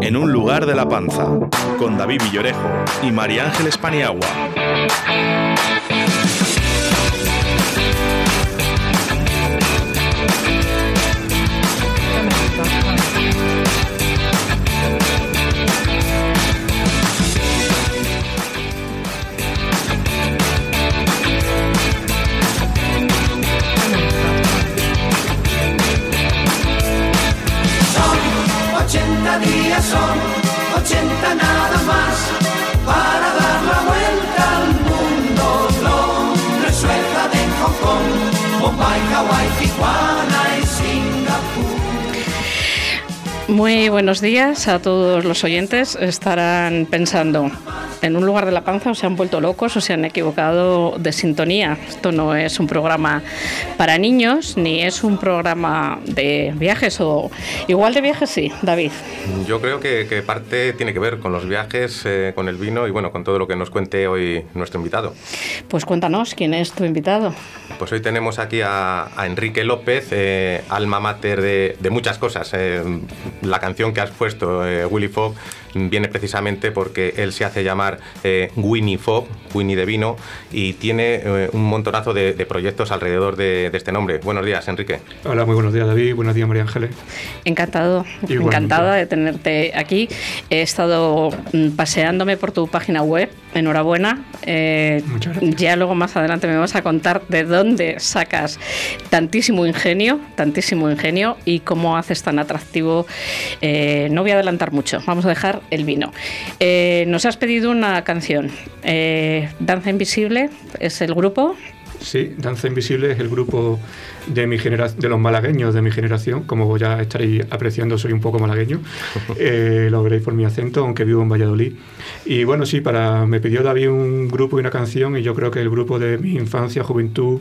En un lugar de la panza, con David Villorejo y María Ángeles Paniagua. Son 80 nada más para dar la vuelta al mundo. Londres, Suecia, de Hong Kong, Bombay, Hawaii, Muy buenos días a todos los oyentes. Estarán pensando, en un lugar de la panza o se han vuelto locos o se han equivocado de sintonía. Esto no es un programa para niños ni es un programa de viajes o igual de viajes sí, David. Yo creo que, que parte tiene que ver con los viajes, eh, con el vino y bueno, con todo lo que nos cuente hoy nuestro invitado. Pues cuéntanos quién es tu invitado. Pues hoy tenemos aquí a, a Enrique López, eh, alma mater de, de muchas cosas. Eh, la canción que has puesto, eh, Willy Fogg, viene precisamente porque él se hace llamar eh, Winnie Fogg, Winnie de vino, y tiene eh, un montonazo de, de proyectos alrededor de, de este nombre. Buenos días, Enrique. Hola, muy buenos días David, buenos días María Ángeles. Encantado, Igualmente. encantada de tenerte aquí. He estado mm, paseándome por tu página web. Enhorabuena. Eh, ya luego más adelante me vas a contar de dónde sacas tantísimo ingenio, tantísimo ingenio y cómo haces tan atractivo. Eh, no voy a adelantar mucho, vamos a dejar el vino. Eh, nos has pedido una canción. Danza Invisible es el grupo. Sí, Danza Invisible es el grupo de mi genera de los malagueños de mi generación. Como ya estaréis apreciando, soy un poco malagueño. Eh, lo veréis por mi acento, aunque vivo en Valladolid. Y bueno, sí, para me pidió David un grupo y una canción, y yo creo que el grupo de mi infancia, juventud,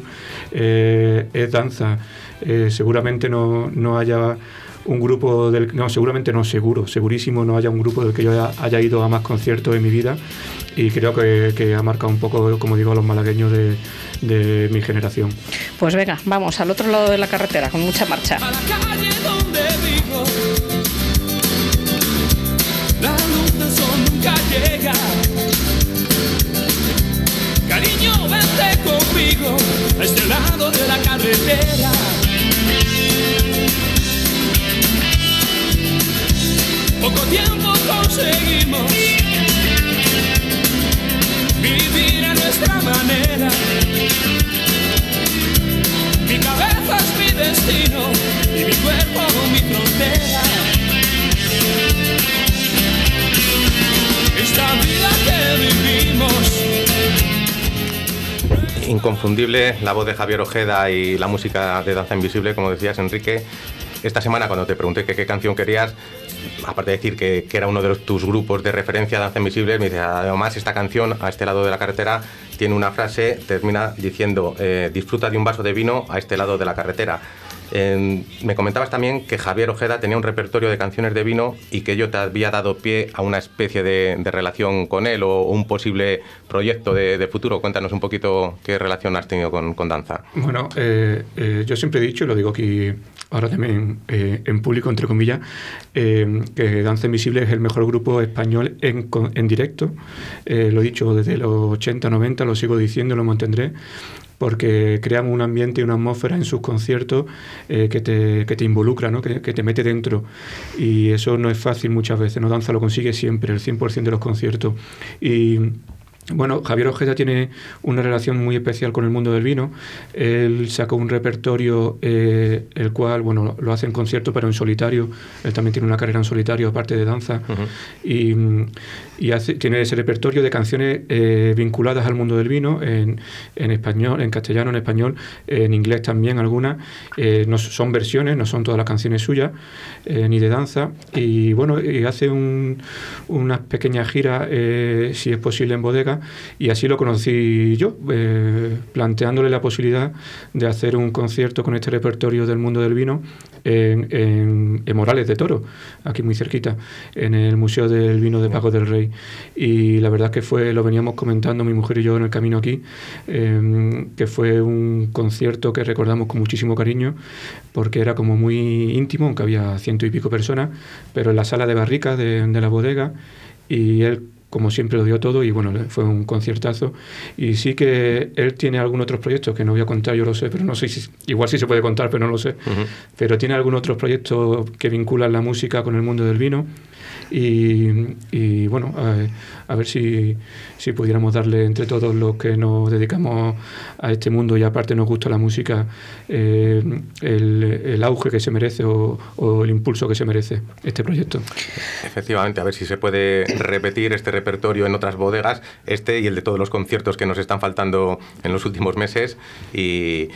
eh, es danza. Eh, seguramente no, no haya un grupo del no seguramente no seguro segurísimo no haya un grupo del que yo haya, haya ido a más conciertos en mi vida y creo que, que ha marcado un poco como digo a los malagueños de, de mi generación Pues venga, vamos al otro lado de la carretera con mucha marcha. A la calle donde vivo, la luz del sol nunca llega. Cariño, vente conmigo a este lado de la carretera. Poco tiempo conseguimos vivir a nuestra manera. Mi cabeza es mi destino y mi cuerpo mi frontera. Esta vida que vivimos. Inconfundible la voz de Javier Ojeda y la música de Danza Invisible, como decías, Enrique. Esta semana, cuando te pregunté qué canción querías, aparte de decir que, era uno de los- tus grupos de referencia, Danza Invisible, me dice, además, esta canción, a este lado de la carretera, tiene una frase, termina diciendo, eh, disfruta de un vaso de vino a este lado de la carretera. Me comentabas también que Javier Ojeda tenía un repertorio de canciones de vino y que ello te había dado pie a una especie de, relación con él o un posible proyecto de, futuro. Cuéntanos un poquito qué relación has tenido con, con danza. Bueno, eh, eh, yo siempre he dicho, y lo digo aquí ahora también eh, en público, entre comillas, eh, que Danza Invisible es el mejor grupo español en, en directo. Eh, lo he dicho desde los 80, 90, lo sigo diciendo, lo mantendré, porque crean un ambiente y una atmósfera en sus conciertos eh, que, te, que te involucra, ¿no? que, que te mete dentro. Y eso no es fácil muchas veces, ¿no? Danza lo consigue siempre, el 100% de los conciertos. Y Bueno, Javier Ojeda tiene una relación muy especial con el mundo del vino. Él sacó un repertorio, eh, el cual, bueno, lo hace en concierto, pero en solitario. Él también tiene una carrera en solitario, aparte de danza. Y, y tiene ese repertorio de canciones eh, vinculadas al mundo del vino, en, en, español, en castellano, en español, en inglés también algunas. Eh, no son versiones, no son todas las canciones suyas, ni de danza. Y bueno, y hace un, unas pequeñas giras, si es posible, en bodega y así lo conocí yo, eh, planteándole la posibilidad de hacer un concierto con este repertorio del mundo del vino en, Morales de Toro, aquí muy cerquita, en el Museo del Vino de Pago del Rey. Y la verdad que fue, lo veníamos comentando mi mujer y yo en el camino aquí, em, que fue un concierto que recordamos con muchísimo cariño, porque era como muy íntimo, aunque había ciento y pico personas, pero en la sala de barricas de, de la bodega, y él como siempre lo dio todo y bueno, fue un conciertazo. Y sí que él tiene algunos otros proyectos que no voy a contar, yo lo sé, pero no sé si, igual sí se puede contar, pero no lo sé. Pero tiene algunos otros proyectos que vinculan la música con el mundo del vino. Y, bueno, a, ver si, si, pudiéramos darle entre todos los que nos dedicamos a este mundo y aparte nos gusta la música, eh, el, auge que se merece o, o, el impulso que se merece este proyecto. Efectivamente, a ver si se puede repetir este repertorio en otras bodegas, este y el de todos los conciertos que nos están faltando en los últimos meses. Y,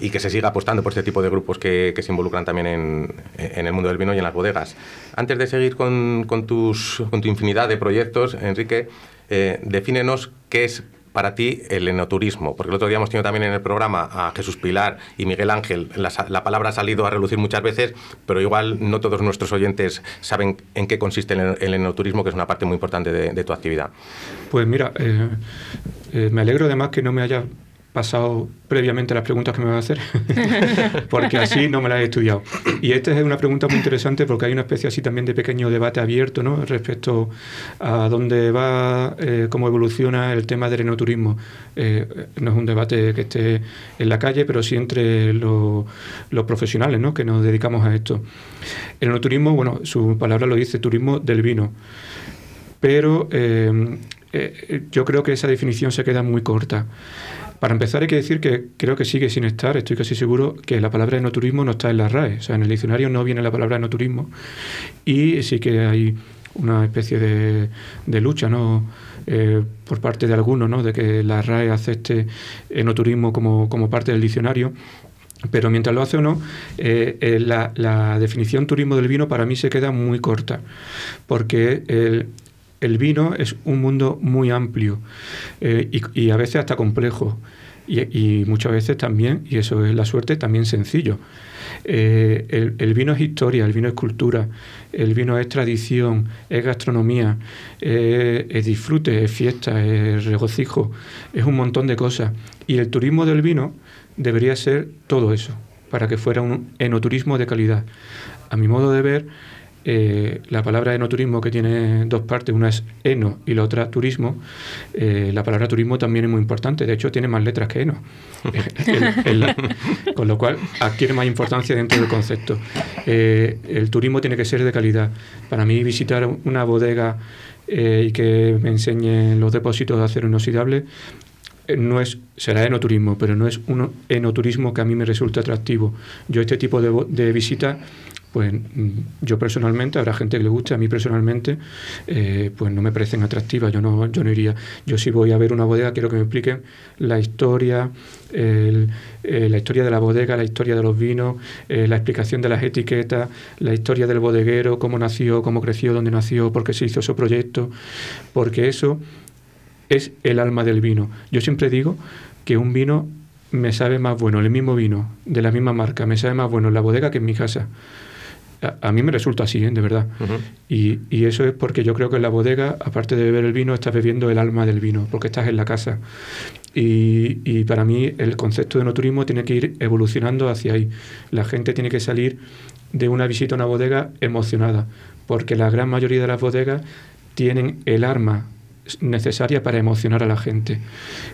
y que se siga apostando por este tipo de grupos que, que se involucran también en, en, el mundo del vino y en las bodegas. Antes de seguir con, con, tus, con tu infinidad de proyectos, Enrique, eh, defínenos qué es para ti el enoturismo? Porque el otro día hemos tenido también en el programa a Jesús Pilar y Miguel Ángel. La, la, palabra ha salido a relucir muchas veces, pero igual no todos nuestros oyentes saben en qué consiste el, enoturismo, que es una parte muy importante de, de tu actividad. Pues mira, eh, eh, me alegro además que no me haya pasado previamente las preguntas que me va a hacer, porque así no me las he estudiado. Y esta es una pregunta muy interesante porque hay una especie así también de pequeño debate abierto ¿no? respecto a dónde va, eh, cómo evoluciona el tema del enoturismo. Eh, no es un debate que esté en la calle, pero sí entre los, profesionales ¿no? que nos dedicamos a esto. El enoturismo, bueno, su palabra lo dice, turismo del vino. Pero eh, yo creo que esa definición se queda muy corta. Para empezar, hay que decir que creo que sigue sin estar, estoy casi seguro, que la palabra enoturismo no está en la RAE. O sea, en el diccionario no viene la palabra enoturismo. Y sí que hay una especie de, lucha, ¿no? Eh, por parte de algunos, ¿no? De que la RAE acepte enoturismo como, como parte del diccionario. Pero mientras lo hace o no, eh, eh, la, definición turismo del vino para mí se queda muy corta, porque el, el vino es un mundo muy amplio eh, y, a veces hasta complejo. Y, muchas veces también, y eso es la suerte, también sencillo. Eh, el, el, vino es historia, el vino es cultura, el vino es tradición, es gastronomía, eh, es disfrute, es fiesta, es regocijo, es un montón de cosas. Y el turismo del vino debería ser todo eso, para que fuera un enoturismo de calidad. A mi modo de ver, eh, la palabra enoturismo que tiene dos partes, una es eno y la otra turismo, eh, la palabra turismo también es muy importante, de hecho tiene más letras que eno, con lo cual adquiere más importancia dentro del concepto. Eh, el turismo tiene que ser de calidad. Para mí visitar una bodega y que me enseñen los depósitos de acero inoxidable no es, será enoturismo, pero no es un enoturismo que a mí me resulte atractivo. Yo este tipo de, de visita pues yo personalmente, habrá gente que le guste, a mí personalmente, eh, pues no me parecen atractivas, yo no, yo no iría. Yo si voy a ver una bodega, quiero que me expliquen la historia, el, eh, la historia de la bodega, la historia de los vinos, eh, la explicación de las etiquetas, la historia del bodeguero, cómo nació, cómo creció, dónde nació, por qué se hizo ese proyecto, porque eso es el alma del vino. Yo siempre digo que un vino me sabe más bueno, el mismo vino, de la misma marca, me sabe más bueno en la bodega que en mi casa a, mí me resulta así, ¿eh? de verdad. Uh -huh. y, y, eso es porque yo creo que en la bodega, aparte de beber el vino, estás bebiendo el alma del vino, porque estás en la casa. Y, y para mí el concepto de no turismo tiene que ir evolucionando hacia ahí. La gente tiene que salir de una visita a una bodega emocionada, porque la gran mayoría de las bodegas tienen el arma necesaria para emocionar a la gente.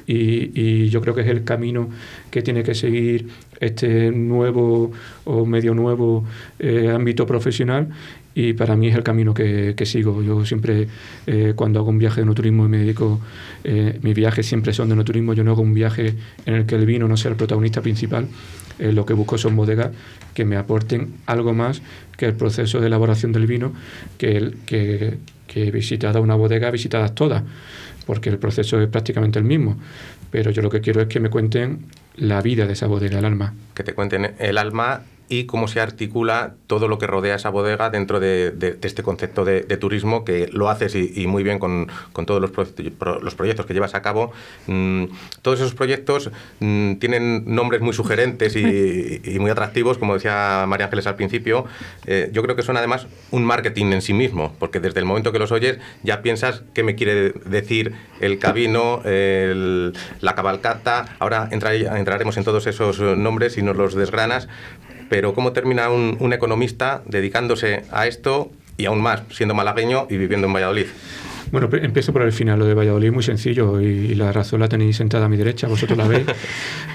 Y, yo creo que es el camino que tiene que seguir este nuevo o medio nuevo eh, ámbito profesional y para mí es el camino que, que sigo. Yo siempre, eh, cuando hago un viaje de no turismo y me dedico, eh, mis viajes siempre son de no turismo, yo no hago un viaje en el que el vino no sea el protagonista principal, eh, lo que busco son bodegas que me aporten algo más que el proceso de elaboración del vino, que, el, que, que visitada una bodega, visitadas todas, porque el proceso es prácticamente el mismo. Pero yo lo que quiero es que me cuenten la vida de esa bodega, el alma. Que te cuenten el alma y cómo se articula todo lo que rodea esa bodega dentro de, de, de este concepto de, de, turismo que lo haces y, y muy bien con, con todos los, pro, los, proyectos que llevas a cabo. Mm, todos esos proyectos mm, tienen nombres muy sugerentes y, y, muy atractivos, como decía María Ángeles al principio. Eh, yo creo que son además un marketing en sí mismo, porque desde el momento que los oyes ya piensas qué me quiere decir el cabino, el, la cabalcata. Ahora entra, entraremos en todos esos nombres y nos los desgranas pero ¿cómo termina un, economista dedicándose a esto y aún más siendo malagueño y viviendo en Valladolid? Bueno, empiezo por el final. Lo de Valladolid muy sencillo y, y la razón la tenéis sentada a mi derecha, vosotros la veis.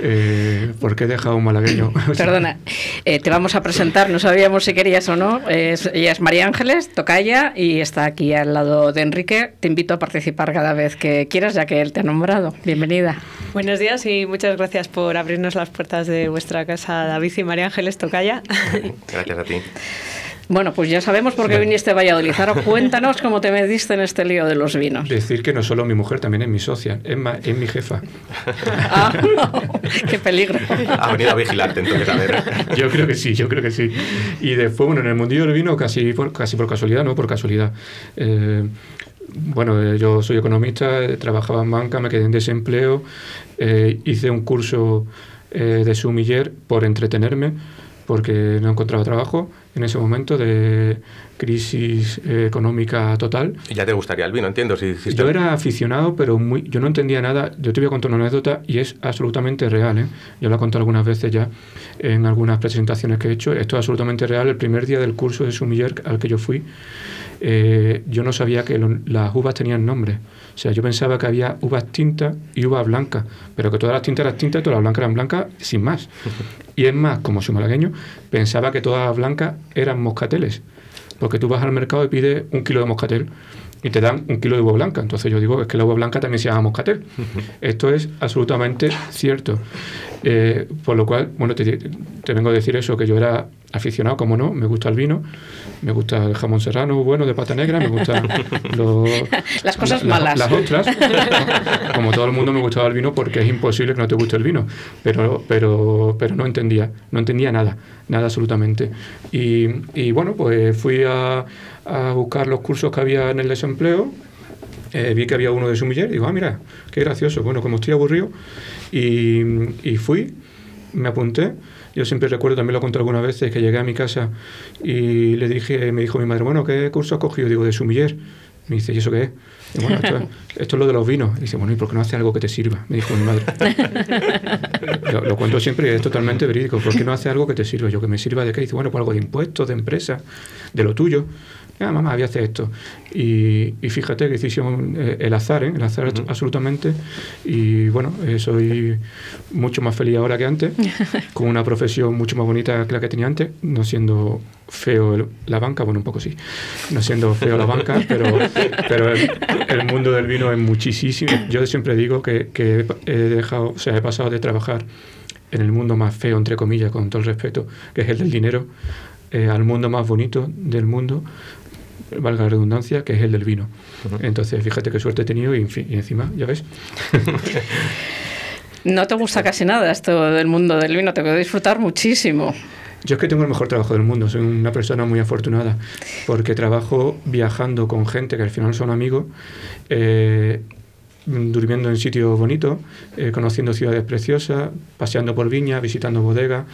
Eh, ¿Por qué he dejado un malagueño? Perdona, eh, te vamos a presentar, no sabíamos si querías o no. Es, ella es María Ángeles, tocaya, y está aquí al lado de Enrique. Te invito a participar cada vez que quieras, ya que él te ha nombrado. Bienvenida. Buenos días y muchas gracias por abrirnos las puertas de vuestra casa, David y María Ángeles Tocaya. Gracias a ti. Bueno, pues ya sabemos por qué viniste a Valladolid. Ahora cuéntanos cómo te metiste en este lío de los vinos. Decir que no solo mi mujer, también es mi socia, es, ma, es mi jefa. Ah, ¡Qué peligro! Ha venido a vigilarte entonces, a ver. Yo creo que sí, yo creo que sí. Y después, bueno, en el mundillo del vino casi por, casi por casualidad, no por casualidad. Eh, bueno, eh, yo soy economista, eh, trabajaba en banca, me quedé en desempleo, eh, hice un curso eh, de sumiller por entretenerme, porque no encontraba trabajo en ese momento de crisis eh, económica total. ¿Y ya te gustaría el vino, entiendo? Si hiciste... Yo era aficionado, pero muy, yo no entendía nada. Yo te voy a contar una anécdota y es absolutamente real. ¿eh? Yo lo he contado algunas veces ya en algunas presentaciones que he hecho. Esto es absolutamente real. El primer día del curso de sumiller al que yo fui, eh, yo no sabía que lo, las uvas tenían nombre. O sea, yo pensaba que había uvas tintas y uvas blancas, pero que todas las tintas eran tintas y todas las blancas eran blancas sin más. Y es más, como soy malagueño, pensaba que todas las blancas eran moscateles. Porque tú vas al mercado y pides un kilo de moscatel y te dan un kilo de uva blanca. Entonces yo digo, es que la uva blanca también se llama moscatel. Esto es absolutamente cierto. Eh, por lo cual, bueno, te, te, vengo a decir eso, que yo era aficionado, como no, me gusta el vino, me gusta el jamón serrano bueno de pata negra, me gustan los, las cosas la, malas. las otras. como todo el mundo me gustaba el vino porque es imposible que no te guste el vino, pero, pero, pero no entendía, no entendía nada, nada absolutamente. Y, y bueno, pues fui a, a buscar los cursos que había en el desempleo, eh, vi que había uno de sumiller y digo, ah, mira, qué gracioso. Bueno, como estoy aburrido, y, y, fui, me apunté. Yo siempre recuerdo, también lo conté algunas veces, que llegué a mi casa y le dije, me dijo mi madre, bueno, ¿qué curso has cogido? Digo, de sumiller. Me dice, ¿y eso qué es? Y bueno, esto, esto, es lo de los vinos. Y dice, bueno, ¿y por qué no hace algo que te sirva? Me dijo mi madre. lo, lo, cuento siempre y es totalmente verídico. ¿Por qué no hace algo que te sirva? Yo, que me sirva de qué? Dice, bueno, pues algo de impuestos, de empresa, de lo tuyo. Ah, mamá, había hacer esto. Y, y, fíjate que decisión, eh, el azar, ¿eh? el azar uh -huh. absolutamente. Y bueno, eh, soy mucho más feliz ahora que antes, con una profesión mucho más bonita que la que tenía antes, no siendo feo el, la banca, bueno, un poco sí, no siendo feo la banca, pero, pero el, el, mundo del vino es muchísimo. Yo siempre digo que, que he dejado, o sea, he pasado de trabajar en el mundo más feo, entre comillas, con todo el respeto, que es el del dinero, eh, al mundo más bonito del mundo, valga la redundancia, que es el del vino. Uh -huh. Entonces, fíjate qué suerte he tenido y, y encima, ya ves. no te gusta casi nada esto del mundo del vino, te puedo disfrutar muchísimo. Yo es que tengo el mejor trabajo del mundo, soy una persona muy afortunada, porque trabajo viajando con gente que al final son amigos, eh, durmiendo en sitios bonitos, eh, conociendo ciudades preciosas, paseando por viñas, visitando bodegas,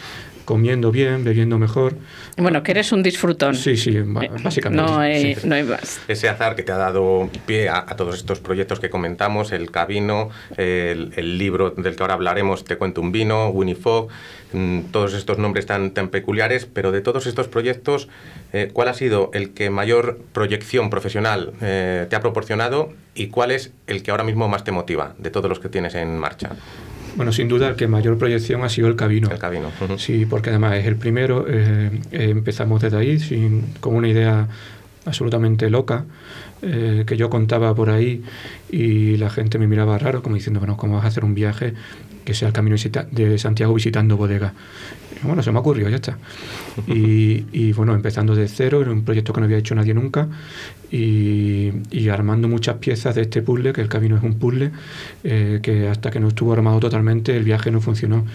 comiendo bien, bebiendo mejor. Bueno, que eres un disfrutón. Sí, sí, básicamente. No hay, sí. no hay más. Ese azar que te ha dado pie a, a todos estos proyectos que comentamos, el Cabino, el, el, libro del que ahora hablaremos, Te cuento un vino, Winnie Fogg, mmm, todos estos nombres tan, tan peculiares, pero de todos estos proyectos, eh, ¿cuál ha sido el que mayor proyección profesional eh, te ha proporcionado y cuál es el que ahora mismo más te motiva de todos los que tienes en marcha? Bueno, sin duda el que mayor proyección ha sido el Cabino. El Cabino. Sí, porque además es el primero. eh, eh, empezamos desde ahí sin, con una idea absolutamente loca eh, que yo contaba por ahí y la gente me miraba raro como diciendo, bueno, ¿cómo vas a hacer un viaje que sea el camino de Santiago visitando bodegas? Y Bueno, se me ocurrió, ya está. Y, bueno, empezando de cero, era un proyecto que no había hecho nadie nunca y, y armando muchas piezas de este puzzle, que el camino es un puzzle, eh, que hasta que no estuvo armado totalmente el viaje no funcionó.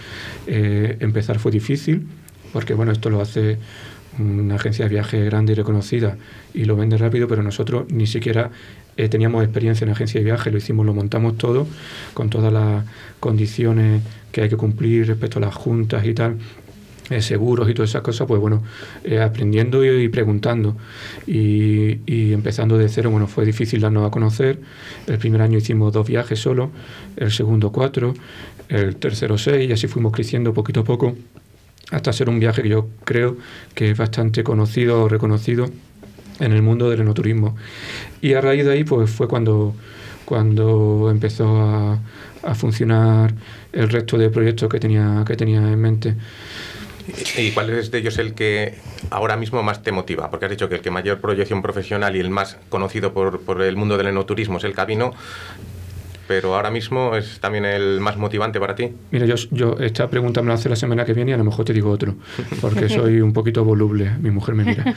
Eh, empezar fue difícil, porque bueno, esto lo hace una agencia de viaje grande y reconocida y lo vende rápido, pero nosotros ni siquiera eh, teníamos experiencia en agencia de viaje, lo hicimos, lo montamos todo con todas las condiciones que hay que cumplir respecto a las juntas y tal eh, seguros y todas esas cosas, pues bueno, eh, aprendiendo y, preguntando y, y empezando de cero, bueno, fue difícil darnos a conocer. El primer año hicimos dos viajes solo, el segundo cuatro, el tercero seis y así fuimos creciendo poquito a poco hasta ser un viaje que yo creo que es bastante conocido o reconocido en el mundo del enoturismo. Y a raíz de ahí pues fue cuando, cuando empezó a, a funcionar el resto de proyectos que tenía, que tenía en mente. ¿Y cuál es de ellos el que ahora mismo más te motiva? Porque has dicho que el que mayor proyección profesional y el más conocido por, por el mundo del enoturismo es el Cabino, pero ahora mismo es también el más motivante para ti. Mira, yo, yo esta pregunta me la hace la semana que viene y a lo mejor te digo otro, porque soy un poquito voluble, mi mujer me mira.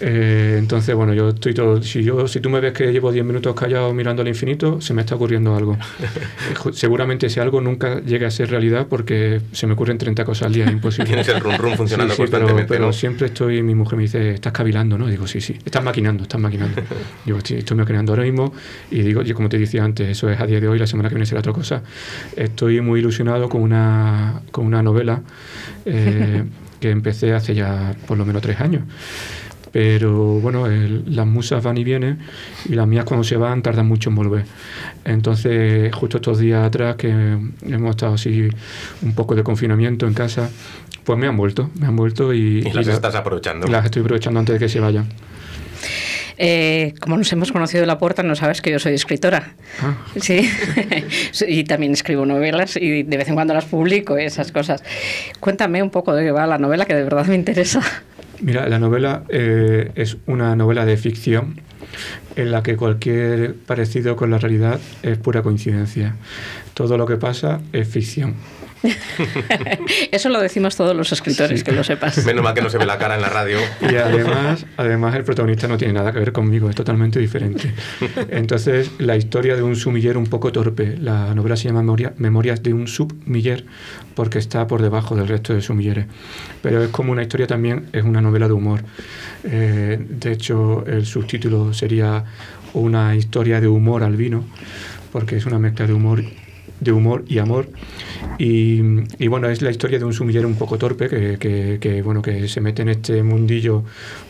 Eh, entonces, bueno, yo estoy todo... Si, yo, si tú me ves que llevo 10 minutos callado mirando al infinito, se me está ocurriendo algo. Seguramente ese algo nunca llegue a ser realidad porque se me ocurren 30 cosas al día, es imposible. Tienes el rum rum funcionando Sí, sí, pero, constantemente, pero ¿no? siempre estoy, mi mujer me dice, estás cavilando, ¿no? Digo, sí, sí, estás maquinando, estás maquinando. Digo, sí, estoy maquinando ahora mismo y digo, yo como te decía antes, eso es a día de hoy, la semana que viene será otra cosa. Estoy muy ilusionado con una, con una novela eh, que empecé hace ya por lo menos tres años. Pero bueno, el- las musas van y vienen y las mías cuando se van tardan mucho en volver. Entonces, justo estos días atrás que hemos estado así un poco de confinamiento en casa, pues me han vuelto, me han vuelto y, Y las la- estás aprovechando. las estoy aprovechando antes de que se vayan. Eh, como nos hemos conocido en la puerta, no sabes que yo soy escritora. Ah. Sí, y también escribo novelas y de vez en cuando las publico esas cosas. Cuéntame un poco de qué va la novela, que de verdad me interesa. Mira, la novela eh, es una novela de ficción en la que cualquier parecido con la realidad es pura coincidencia. Todo lo que pasa es ficción. Eso lo decimos todos los escritores, Sí. que lo sepas. Menos mal que no se ve la cara en la radio. Y además, además el protagonista no tiene nada que ver conmigo, es totalmente diferente. Entonces, la historia de un sumiller un poco torpe. La novela se llama Memoria- Memorias de un submiller porque está por debajo del resto de sumilleres. Pero es como una historia también, es una novela de humor. Eh, de hecho, el subtítulo sería una historia de humor al vino, porque es una mezcla de humor de humor y amor. Y, y bueno, es la historia de un sumillero un poco torpe que, que- que, bueno, que se mete en este mundillo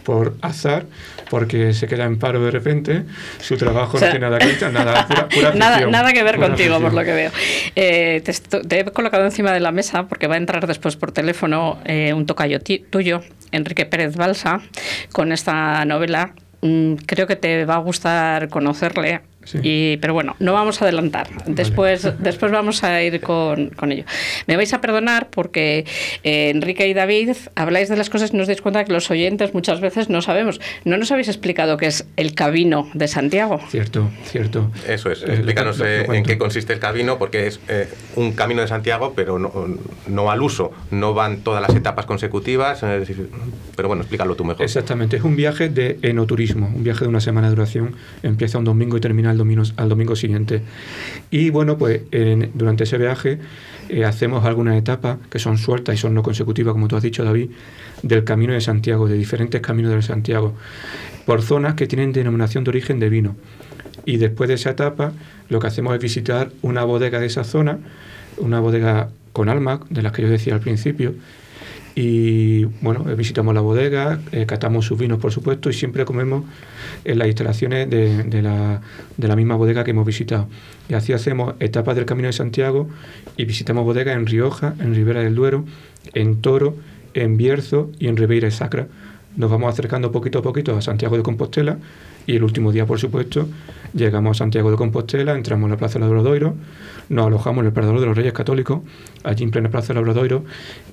por azar, porque se queda en paro de repente, su trabajo O sea, no tiene nada que ver, nada, pura, pura nada, nada que ver contigo, por lo que veo. Eh, te, he colocado encima de la mesa porque va a entrar después por teléfono eh, un tocayo tuyo, Enrique Pérez Balsa, con esta novela. Mm, creo que te va a gustar conocerle. Sí. Y, pero bueno, no vamos a adelantar. Después, después vamos a ir con, con ello. Me vais a perdonar porque eh, Enrique y David habláis de las cosas y nos dais cuenta que los oyentes muchas veces no sabemos. No nos habéis explicado qué es el Camino de Santiago. Cierto, cierto. Eso es, Eh, lo explícanos lo eh, en qué consiste el camino, porque es eh, un camino de Santiago, pero no, no al uso. No van todas las etapas consecutivas, eh, es decir, pero bueno, explícalo tú mejor. Exactamente, es un viaje de enoturismo, un viaje de una semana de duración, empieza un domingo y termina el domingo, al domingo siguiente. Y bueno, pues en- durante ese viaje eh, hacemos algunas etapas que son sueltas y son no consecutivas, como tú has dicho, David, del Camino de Santiago, de diferentes caminos de Santiago, por zonas que tienen denominación de origen de vino. Y después de esa etapa, lo que hacemos es visitar una bodega de esa zona, una bodega con alma, de las que yo decía al principio, y bueno, visitamos la bodega, eh, catamos sus vinos, por supuesto, y siempre comemos en las instalaciones de, de la, de la misma bodega que hemos visitado. Y así hacemos etapas del Camino de Santiago y visitamos bodegas en Rioja, en Ribera del Duero, en Toro, en Bierzo y en Ribeira Sacra. nos vamos acercando poquito a poquito a Santiago de Compostela y el último día, por supuesto, llegamos a Santiago de Compostela, entramos en la Plaza del Obradoiro, nos alojamos en el Parador de los Reyes Católicos, allí en plena Plaza del Obradoiro,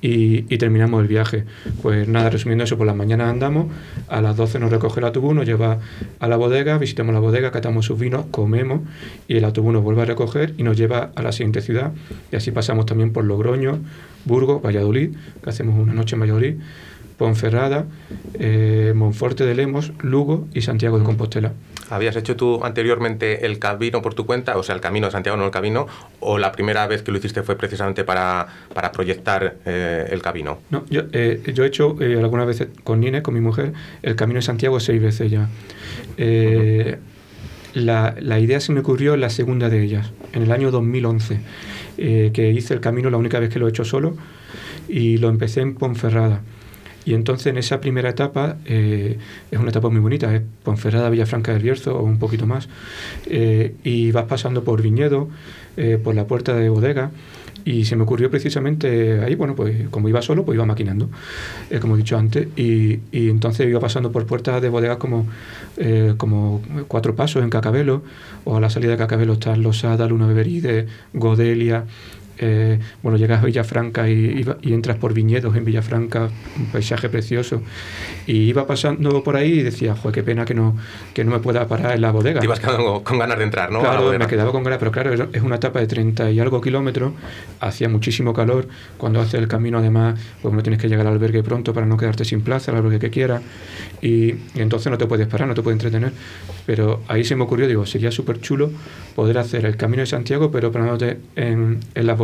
y, y terminamos el viaje. Pues nada, resumiendo eso, por las mañanas andamos, a las 12 nos recoge el autobús, nos lleva a la bodega, visitamos la bodega, catamos sus vinos, comemos, y el autobús nos vuelve a recoger y nos lleva a la siguiente ciudad, y así pasamos también por Logroño, Burgos, Valladolid, que hacemos una noche en Valladolid, Ponferrada, eh, Monforte de Lemos, Lugo y Santiago de Compostela. ¿Habías hecho tú anteriormente el camino por tu cuenta, o sea, el camino de Santiago, no el camino, o la primera vez que lo hiciste fue precisamente para, para proyectar eh, el camino? No, yo, eh, yo he hecho eh, algunas veces con Nine, con mi mujer, el camino de Santiago seis veces ya. Eh, la, la idea se me ocurrió en la segunda de ellas, en el año 2011, eh, que hice el camino la única vez que lo he hecho solo y lo empecé en Ponferrada. Y entonces en esa primera etapa, eh, es una etapa muy bonita, es Ponferrada, Villafranca del Bierzo o un poquito más, eh, y vas pasando por viñedo, eh, por la puerta de bodega, y se me ocurrió precisamente ahí, bueno, pues como iba solo, pues iba maquinando, eh, como he dicho antes, y, y entonces iba pasando por puertas de bodegas como, como Cuatro Pasos en Cacabelo, o a la salida de Cacabelo está Losada, Luna Beberide, Godelia, eh, bueno, llegas a Villafranca y, y y entras por viñedos en Villafranca, un paisaje precioso. Y iba pasando por ahí y decía, joder, qué pena que no, que no me pueda parar en la bodega. Te ibas quedando con ganas de entrar, ¿no? Claro, me quedaba con ganas, pero claro, es una etapa de 30 y algo kilómetros, hacía muchísimo calor, cuando haces el camino además, pues no tienes que llegar al albergue pronto para no quedarte sin plaza, al albergue que quieras, y, y entonces no te puedes parar, no te puedes entretener, pero ahí se me ocurrió, digo, sería súper chulo poder hacer el camino de Santiago, pero parándote en, en las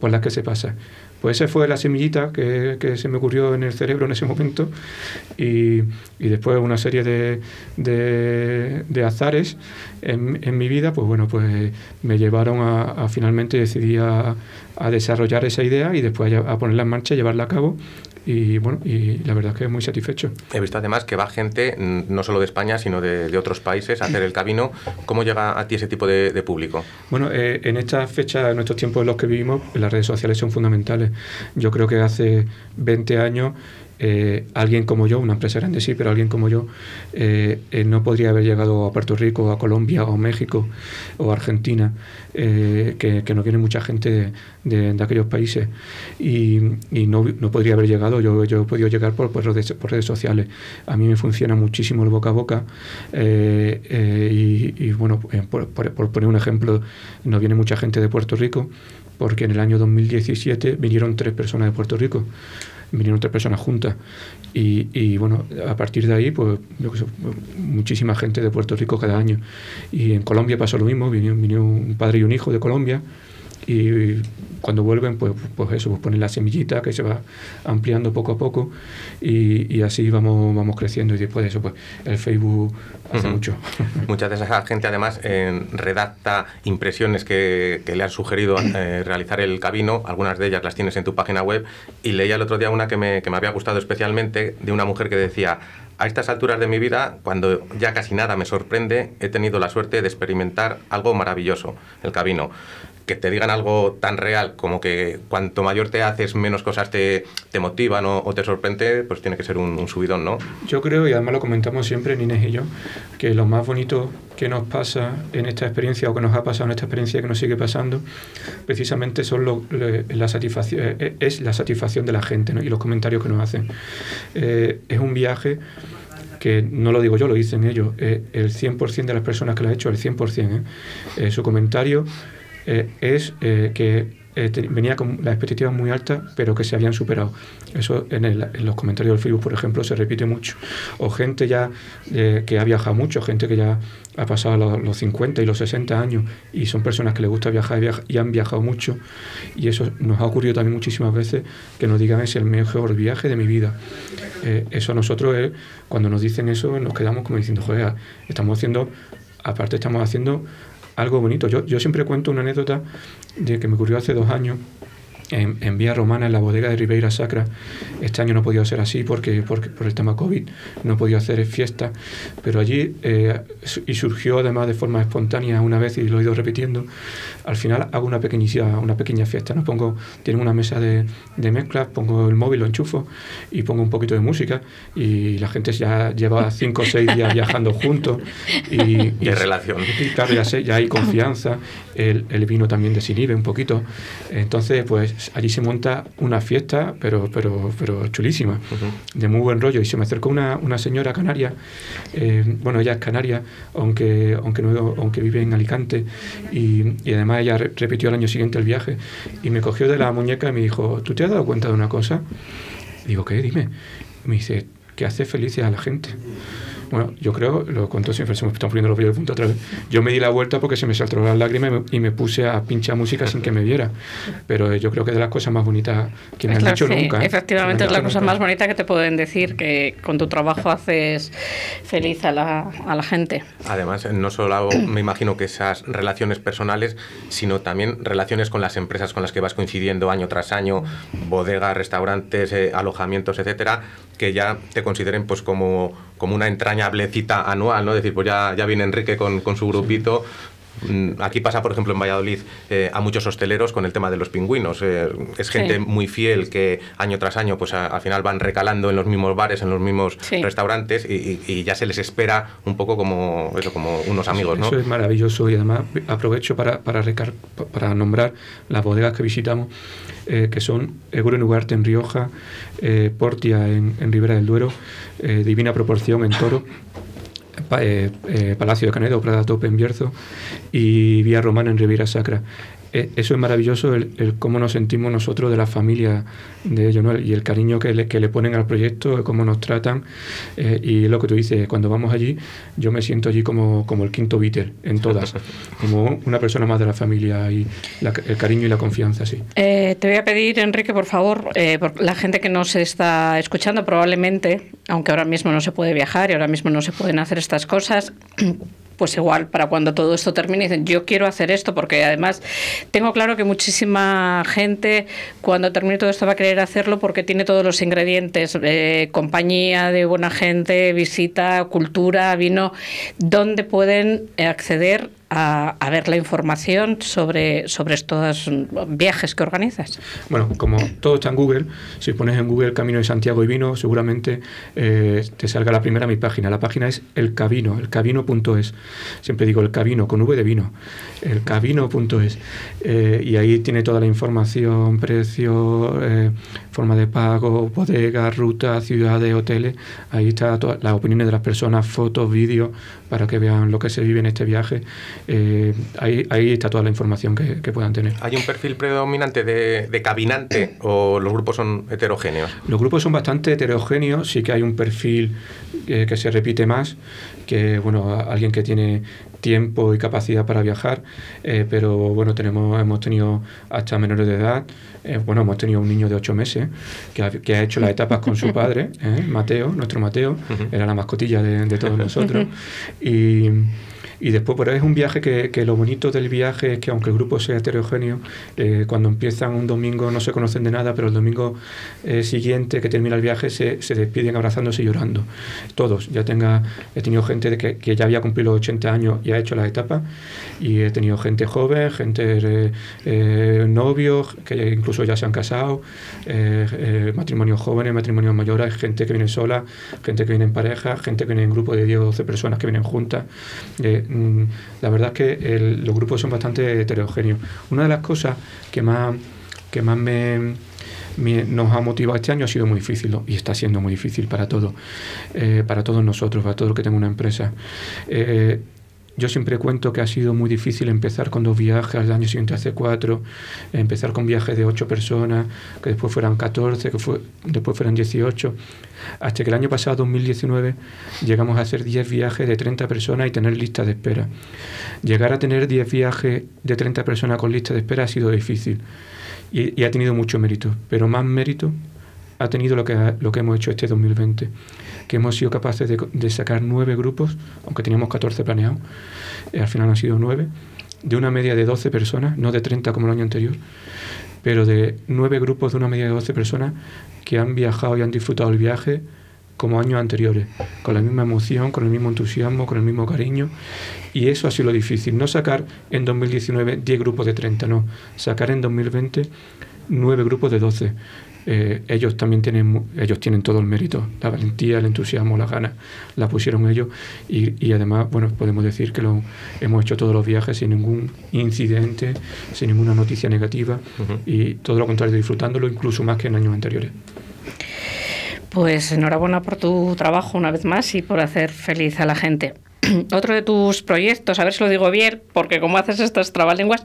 por las que se pasa. Pues esa fue la semillita que, se me ocurrió en el cerebro en ese momento y, y después una serie de, de, azares en, mi vida, pues bueno, pues me llevaron a, finalmente decidí a, desarrollar esa idea y después a, a ponerla en marcha, llevarla a cabo y bueno, y la verdad es que muy satisfecho. He visto además que va gente, no solo de España, sino de, de otros países, a hacer el camino. ¿Cómo llega a ti ese tipo de, de público? Bueno, eh, en estas fechas, en estos tiempos en los que vivimos, las redes sociales son fundamentales. Yo creo que hace 20 años eh, alguien como yo, una empresa grande sí, pero alguien como yo, eh, eh, no podría haber llegado a Puerto Rico, a Colombia, o México, o Argentina, que, que nos viene mucha gente de, aquellos países. Y, no, no podría haber llegado, yo, yo he podido llegar por, por, redes, por redes sociales. A mí me funciona muchísimo el boca a boca. y, bueno, por- por poner un ejemplo, nos viene mucha gente de Puerto Rico, porque en el año 2017 vinieron tres personas de Puerto Rico vinieron tres personas juntas. Y, y, bueno, a partir de ahí, pues yo qué sé, muchísima gente de Puerto Rico cada año. Y en Colombia pasó lo mismo, vino, vino un padre y un hijo de Colombia. Y cuando vuelven, pues, pues eso, pues ponen la semillita que se va ampliando poco a poco y, y así vamos, vamos creciendo. Y después de eso, pues el Facebook hace Ujú. mucho. Muchas de esa gente además eh, redacta impresiones que, que le han sugerido eh, realizar el camino, algunas de ellas las tienes en tu página web y leía el otro día una que me, que me había gustado especialmente de una mujer que decía, a estas alturas de mi vida, cuando ya casi nada me sorprende, he tenido la suerte de experimentar algo maravilloso, el camino. Que te digan algo tan real como que cuanto mayor te haces, menos cosas te, te motivan o, o te sorprende, pues tiene que ser un, subidón, ¿no? Yo creo, y además lo comentamos siempre Inés y yo, que lo más bonito que nos pasa en esta experiencia o que nos ha pasado en esta experiencia que nos sigue pasando, precisamente son lo- la satisfacción, eh, es la satisfacción de la gente y los comentarios que nos hacen. Eh, es un viaje que no lo digo yo, lo dicen ellos, eh, el 100% de las personas que lo han hecho, el 100%, ¿eh? Eh, su comentario eh, es eh, que eh, venía con las expectativas muy altas, pero que se habían superado. Eso en, los comentarios del Facebook, por ejemplo, se repite mucho. O gente ya que ha viajado mucho, gente que ya ha pasado los, los 50 y los 60 años y son personas que les gusta viajar y, y han viajado mucho. Y eso nos ha ocurrido también muchísimas veces que nos digan es el mejor viaje de mi vida. Eso a nosotros es, cuando nos dicen eso, nos quedamos como diciendo, joder, estamos haciendo, aparte estamos haciendo algo bonito. Yo, yo siempre cuento una anécdota de que me ocurrió hace dos años. en, en, Vía Romana, en la bodega de Ribeira Sacra. Este año no ha podido ser así porque, porque por el tema COVID no he podido hacer fiesta, pero allí, eh, y surgió además de forma espontánea una vez y lo he ido repitiendo, al final hago una pequeñísima, una pequeña fiesta, ¿no? Pongo, tiene una mesa de, de mezclas, pongo el móvil, lo enchufo y pongo un poquito de música y la gente ya lleva cinco o seis días viajando juntos y, y, relación. Y claro, ya, sé, ya hay confianza, el, el vino también desinhibe un poquito, entonces pues allí se monta una fiesta, pero, pero, pero chulísima, de muy buen rollo. Y se me acercó una, una señora canaria, eh, bueno, ella es canaria, aunque, aunque, no, aunque vive en Alicante, y, y además ella re repitió el año siguiente el viaje, y me cogió de la muñeca y me dijo, ¿tú te has dado cuenta de una cosa? Digo, ¿qué? Dime. Me dice, que hace felices a la gente. Bueno, yo creo, lo contó siempre, se me están poniendo los vellos de punta otra vez. Yo me di la vuelta porque se me saltó las lágrimas y me, y me puse a pinchar música sin que me viera. Pero yo creo que es de las cosas más bonitas que me han dicho sí, nunca. ¿eh? Efectivamente, es la cosa nunca. más bonita que te pueden decir, que con tu trabajo haces feliz a la, a la gente. Además, no solo me imagino que esas relaciones personales, sino también relaciones con las empresas con las que vas coincidiendo año tras año, bodegas, restaurantes, eh, alojamientos, etcétera, que ya te consideren pues como, como una entrañable anual, ¿no? Es decir, pues ya, ya viene Enrique con, con su grupito, Aquí pasa, por ejemplo, en Valladolid eh, a muchos hosteleros con el tema de los pingüinos. Eh, es gente sí. muy fiel que año tras año, pues a, al final van recalando en los mismos bares, en los mismos sí. restaurantes y, y, ya se les espera un poco como eso, como unos amigos, ¿no? Eso es maravilloso y además aprovecho para, para, recar para nombrar las bodegas que visitamos, eh, que son Eguren Ugarte en Rioja, eh, Portia en, en Ribera del Duero, eh, Divina Proporción en Toro eh, eh, Palacio de Canedo, Prada Tope en Bierzo y Vía Romana en Riviera Sacra. Eh, eso es maravilloso, el, el, cómo nos sentimos nosotros de la familia de ellos ¿no? y el cariño que le, que le ponen al proyecto, cómo nos tratan. Eh, y lo que tú dices, cuando vamos allí, yo me siento allí como, como el quinto Beatle en todas, como una persona más de la familia y la, el cariño y la confianza, sí. Eh, te voy a pedir, Enrique, por favor, por la gente que nos está escuchando, probablemente, aunque ahora mismo no se puede viajar y ahora mismo no se pueden hacer estas cosas, pues igual para cuando todo esto termine dicen yo quiero hacer esto porque además tengo claro que muchísima gente cuando termine todo esto va a querer hacerlo porque tiene todos los ingredientes eh, compañía de buena gente visita cultura vino donde pueden acceder a, ver la información sobre, sobre estos viajes que organizas? Bueno, como todo está en Google, si pones en Google Camino de Santiago y Vino, seguramente eh, te salga la primera mi página. La página es El Cabino, elcabino.es. Siempre digo el Cabino, con V de vino, elcabino.es. Eh, y ahí tiene toda la información, precio, eh, forma de pago, bodegas, rutas, ciudades, hoteles. Ahí está todas las opiniones de las personas, fotos, vídeos, para que vean lo que se vive en este viaje. Eh, ahí, ahí, está toda la información que, que, puedan tener. ¿Hay un perfil predominante de, de, cabinante o los grupos son heterogéneos? Los grupos son bastante heterogéneos, sí que hay un perfil eh, que se repite más, que bueno, alguien que tiene tiempo y capacidad para viajar, eh, pero bueno, tenemos, hemos tenido hasta menores de edad, eh, bueno, hemos tenido un niño de ocho meses que ha, que ha hecho las etapas con su padre, ¿eh? Mateo, nuestro Mateo, uh -huh. era la mascotilla de, de todos nosotros, y y después por ahí es un viaje que, que, lo bonito del viaje es que aunque el grupo sea heterogéneo, eh, cuando empiezan un domingo no se conocen de nada, pero el domingo eh, siguiente que termina el viaje se, se, despiden abrazándose y llorando. Todos. Ya tenga, he tenido gente de que, que, ya había cumplido 80 años y ha hecho la etapa, y he tenido gente joven, gente eh, novios, que incluso ya se han casado, matrimonios jóvenes, matrimonios mayores, gente que viene sola, gente que viene en pareja, gente que viene en grupo de 10 o 12 personas que vienen juntas la verdad es que los grupos son bastante heterogéneos. Una de las cosas que más, que más me, nos ha motivado este año ha sido muy difícil y está siendo muy difícil para todos, eh, para todos nosotros, para todo el que tenga una empresa. Eh, yo siempre cuento que ha sido muy difícil empezar con dos viajes, al año siguiente hace cuatro, empezar con viajes de ocho personas, que después fueran 14, que fue, después fueran 18, hasta que el año pasado, 2019, llegamos a hacer 10 viajes de 30 personas y tener lista de espera. Llegar a tener 10 viajes de 30 personas con lista de espera ha sido difícil y, y ha tenido mucho mérito, pero más mérito ha tenido lo que, lo que hemos hecho este 2020 que hemos sido capaces de, sacar nueve grupos, aunque teníamos 14 planeados, eh, al final han sido nueve, de una media de 12 personas, no de 30 como el año anterior, pero de nueve grupos de una media de 12 personas que han viajado y han disfrutado el viaje como años anteriores, con la misma emoción, con el mismo entusiasmo, con el mismo cariño. Y eso ha sido lo difícil, no sacar en 2019 10 grupos de 30, no, sacar en 2020 nueve grupos de 12. Eh, ellos también tienen, ellos tienen todo el mérito, la valentía, el entusiasmo, las ganas, la pusieron ellos y, y, además, bueno, podemos decir que lo, hemos hecho todos los viajes sin ningún incidente, sin ninguna noticia negativa uh -huh. y todo lo contrario, disfrutándolo incluso más que en años anteriores. Pues enhorabuena por tu trabajo una vez más y por hacer feliz a la gente. Otro de tus proyectos, a ver si lo digo bien, porque como haces estas trabalenguas,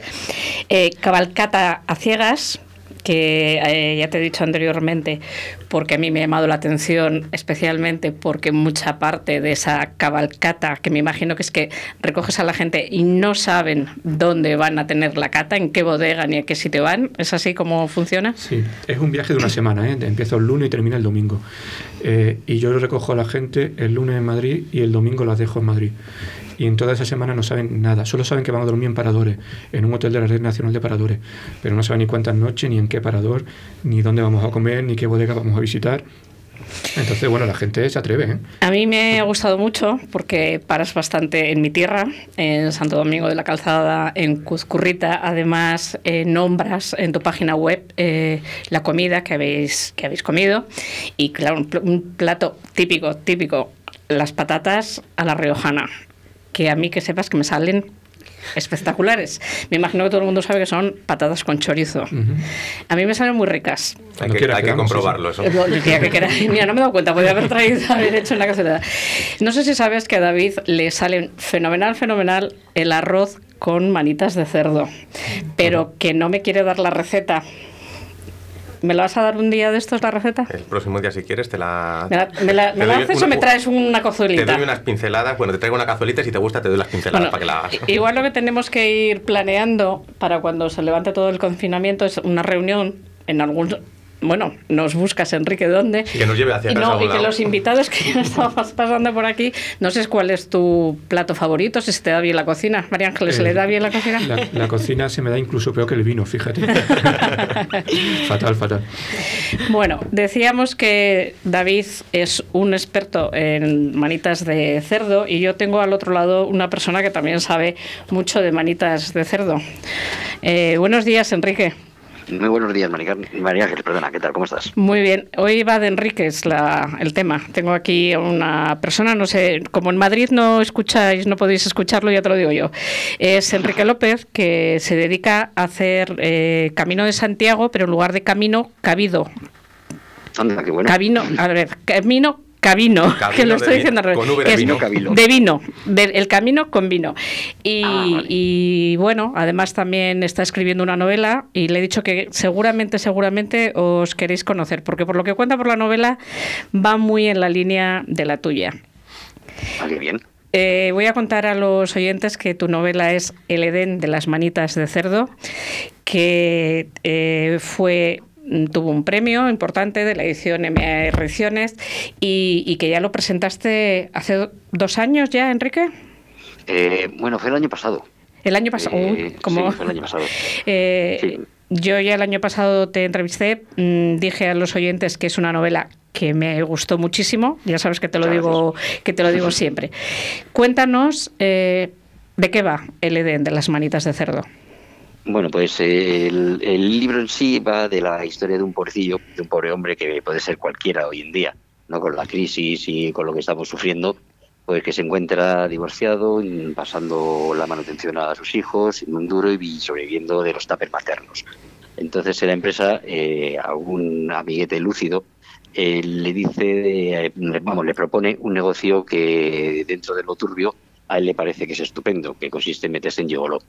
eh, cabalcata a ciegas, que eh, ya te he dicho anteriormente, porque a mí me ha llamado la atención especialmente porque mucha parte de esa cabalcata, que me imagino que es que recoges a la gente y no saben dónde van a tener la cata, en qué bodega ni a qué sitio van, ¿es así como funciona? Sí, es un viaje de una semana, ¿eh? empieza el lunes y termina el domingo. Eh, y yo recojo a la gente el lunes en Madrid y el domingo las dejo en Madrid y en toda esa semana no saben nada. Solo saben que van a dormir en paradores, en un hotel de la Red Nacional de Paradores, pero no saben ni cuántas noches, ni en qué parador, ni dónde vamos a comer, ni qué bodega vamos a visitar. Entonces, bueno, la gente se atreve. ¿eh? A mí me ha gustado mucho porque paras bastante en mi tierra, en Santo Domingo de la Calzada, en Cuzcurrita. Además, eh, nombras en tu página web eh, la comida que habéis, que habéis comido. Y claro, un, plato típico, típico, las patatas a la riojana que a mí que sepas que me salen espectaculares. Me imagino que todo el mundo sabe que son patatas con chorizo. Uh -huh. A mí me salen muy ricas. Hay que, hay que comprobarlo eso. Mira, que quiera, mira, no me he dado cuenta, podría haber traído, haber hecho en la caseta. No sé si sabes que a David le salen fenomenal, fenomenal el arroz con manitas de cerdo, pero que no me quiere dar la receta. ¿Me la vas a dar un día de estos la receta? El próximo día, si quieres, te la. ¿Me la, me la, me la haces una, o me traes una cazuelita? Te doy unas pinceladas. Bueno, te traigo una cazuelita y si te gusta, te doy las pinceladas bueno, para que la hagas. Igual lo que tenemos que ir planeando para cuando se levante todo el confinamiento es una reunión en algún bueno, nos buscas, Enrique, ¿dónde? Y que nos lleve hacia y, no, y que los invitados que estamos pasando por aquí, no sé cuál es tu plato favorito, si se te da bien la cocina. María Ángeles, ¿se eh, le da bien la cocina? La, la, cocina se me da incluso peor que el vino, fíjate. fatal, fatal. Bueno, decíamos que David es un experto en manitas de cerdo y yo tengo al otro lado una persona que también sabe mucho de manitas de cerdo. Eh, buenos días, Enrique. Muy buenos días, María, María Ángel, perdona, ¿qué tal? ¿Cómo estás? Muy bien. Hoy va de Enríquez la, el tema. Tengo aquí a una persona, no sé, como en Madrid no escucháis, no podéis escucharlo, ya te lo digo yo. Es Enrique López, que se dedica a hacer eh, Camino de Santiago, pero en lugar de camino, cabido. Anda, qué bueno. Camino, a ver, camino Cabino, Cabino que lo estoy diciendo al revés. Con de Es vino. De vino, de- el camino con vino. Y, Ah, vale. y, bueno, además también está escribiendo una novela y le he dicho que seguramente, seguramente os queréis conocer, porque por lo que cuenta por la novela va muy en la línea de la tuya. Qué bien. Eh, voy a contar a los oyentes que tu novela es El Edén de las manitas de cerdo, que eh, fue tuvo un premio importante de la edición MA Ediciones y, y que ya lo presentaste hace do- dos años ya, Enrique. Eh, bueno, fue el año pasado. El año pasado. Eh, como- Sí, fue el año pasado. Eh, Sí. Yo ya el año pasado te entrevisté, mm, dije a los oyentes que es una novela que me gustó muchísimo, ya sabes que te lo digo, que te lo digo siempre. Cuéntanos eh, de qué va el Edén de las manitas de cerdo. Bueno, pues el, libro en sí va de la historia de un pobrecillo, de un pobre hombre que puede ser cualquiera hoy en día, ¿no? Con la crisis y con lo que estamos sufriendo, pues que se encuentra divorciado, pasando la manutención a sus hijos, en un duro y sobreviviendo de los tapes maternos. Entonces en la empresa, eh, a un amiguete lúcido, eh, le dice, eh, vamos, le propone un negocio que dentro de lo turbio a él le parece que es estupendo, que consiste en meterse en gigoló.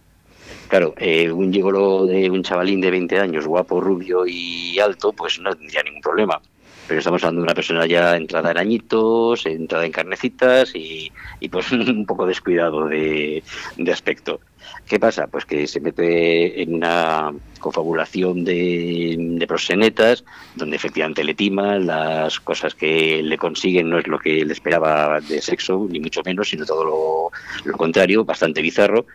Claro, eh, un gigolo de un chavalín de 20 años, guapo, rubio y alto, pues no tendría ningún problema. Pero estamos hablando de una persona ya entrada en añitos, entrada en carnecitas y, pues un poco descuidado de, aspecto. ¿Qué pasa? Pues que se mete en una confabulación de, proxenetas, donde efectivamente le timan, las cosas que le consiguen no es lo que él esperaba de sexo, ni mucho menos, sino todo lo contrario, bastante bizarro,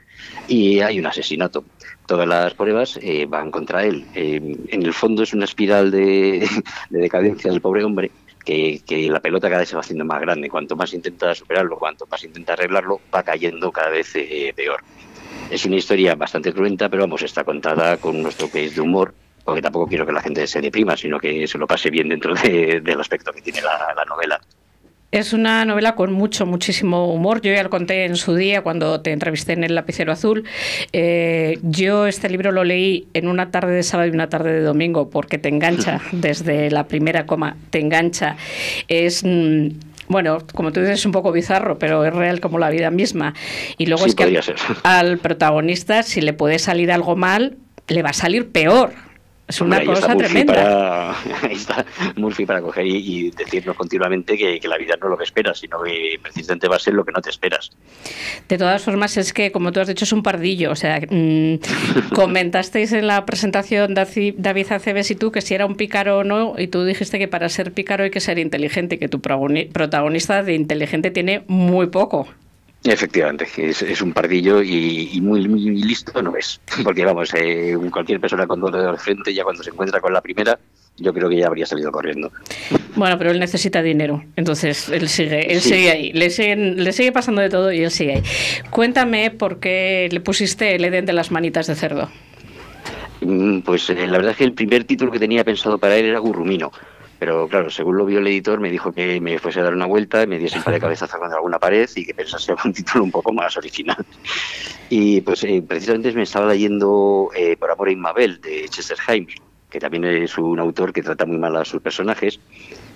y hay un asesinato. todas las pruebas eh, van contra él. Eh, en el fondo es una espiral de, de decadencia del pobre hombre que, la pelota cada vez se va haciendo más grande. Cuanto más intenta superarlo, cuanto más intenta arreglarlo, va cayendo cada vez eh, peor. Es una historia bastante cruenta, pero vamos, está contada con unos toques de humor, porque tampoco quiero que la gente se deprima, sino que se lo pase bien dentro de, del aspecto que tiene la novela. Es una novela con mucho, muchísimo humor. Yo ya lo conté en su día cuando te entrevisté en el lapicero azul. Eh, yo este libro lo leí en una tarde de sábado y una tarde de domingo porque te engancha desde la primera coma, te engancha. Es mm, bueno, como tú dices, es un poco bizarro, pero es real como la vida misma. Y luego Sí, es que al protagonista, si le puede salir algo mal, le va a salir peor. Es una cosa tremenda. Para, ahí está Murphy para coger y, y decirnos continuamente que, que la vida no es lo que esperas, sino que precisamente va a ser lo que no te esperas. De todas formas, es que, como tú has dicho, es un pardillo. O sea, mm, comentasteis en la presentación, David Aceves y tú, que si era un pícaro o no, y tú dijiste que para ser pícaro hay que ser inteligente, y que tu protagonista de inteligente tiene muy poco. Efectivamente, es, es un pardillo y, y muy, muy listo no es. Porque vamos, eh, cualquier persona con dos dedos de frente, ya cuando se encuentra con la primera, yo creo que ya habría salido corriendo. Bueno, pero él necesita dinero, entonces él sigue, él Sí. sigue ahí, le, siguen- le sigue pasando de todo y él sigue ahí. Cuéntame por qué le pusiste el Edén de las manitas de cerdo. Mm, Pues eh, la verdad es que el primer título que tenía pensado para él era Gurrumino. Pero claro, según lo vio el editor, me dijo que me fuese a dar una vuelta, me diese un par de cabezazos contra alguna pared y que pensase un título un poco más original. Y pues eh, precisamente me estaba leyendo eh, Por amor a Inmabel de Chester Himes, que también es un autor que trata muy mal a sus personajes.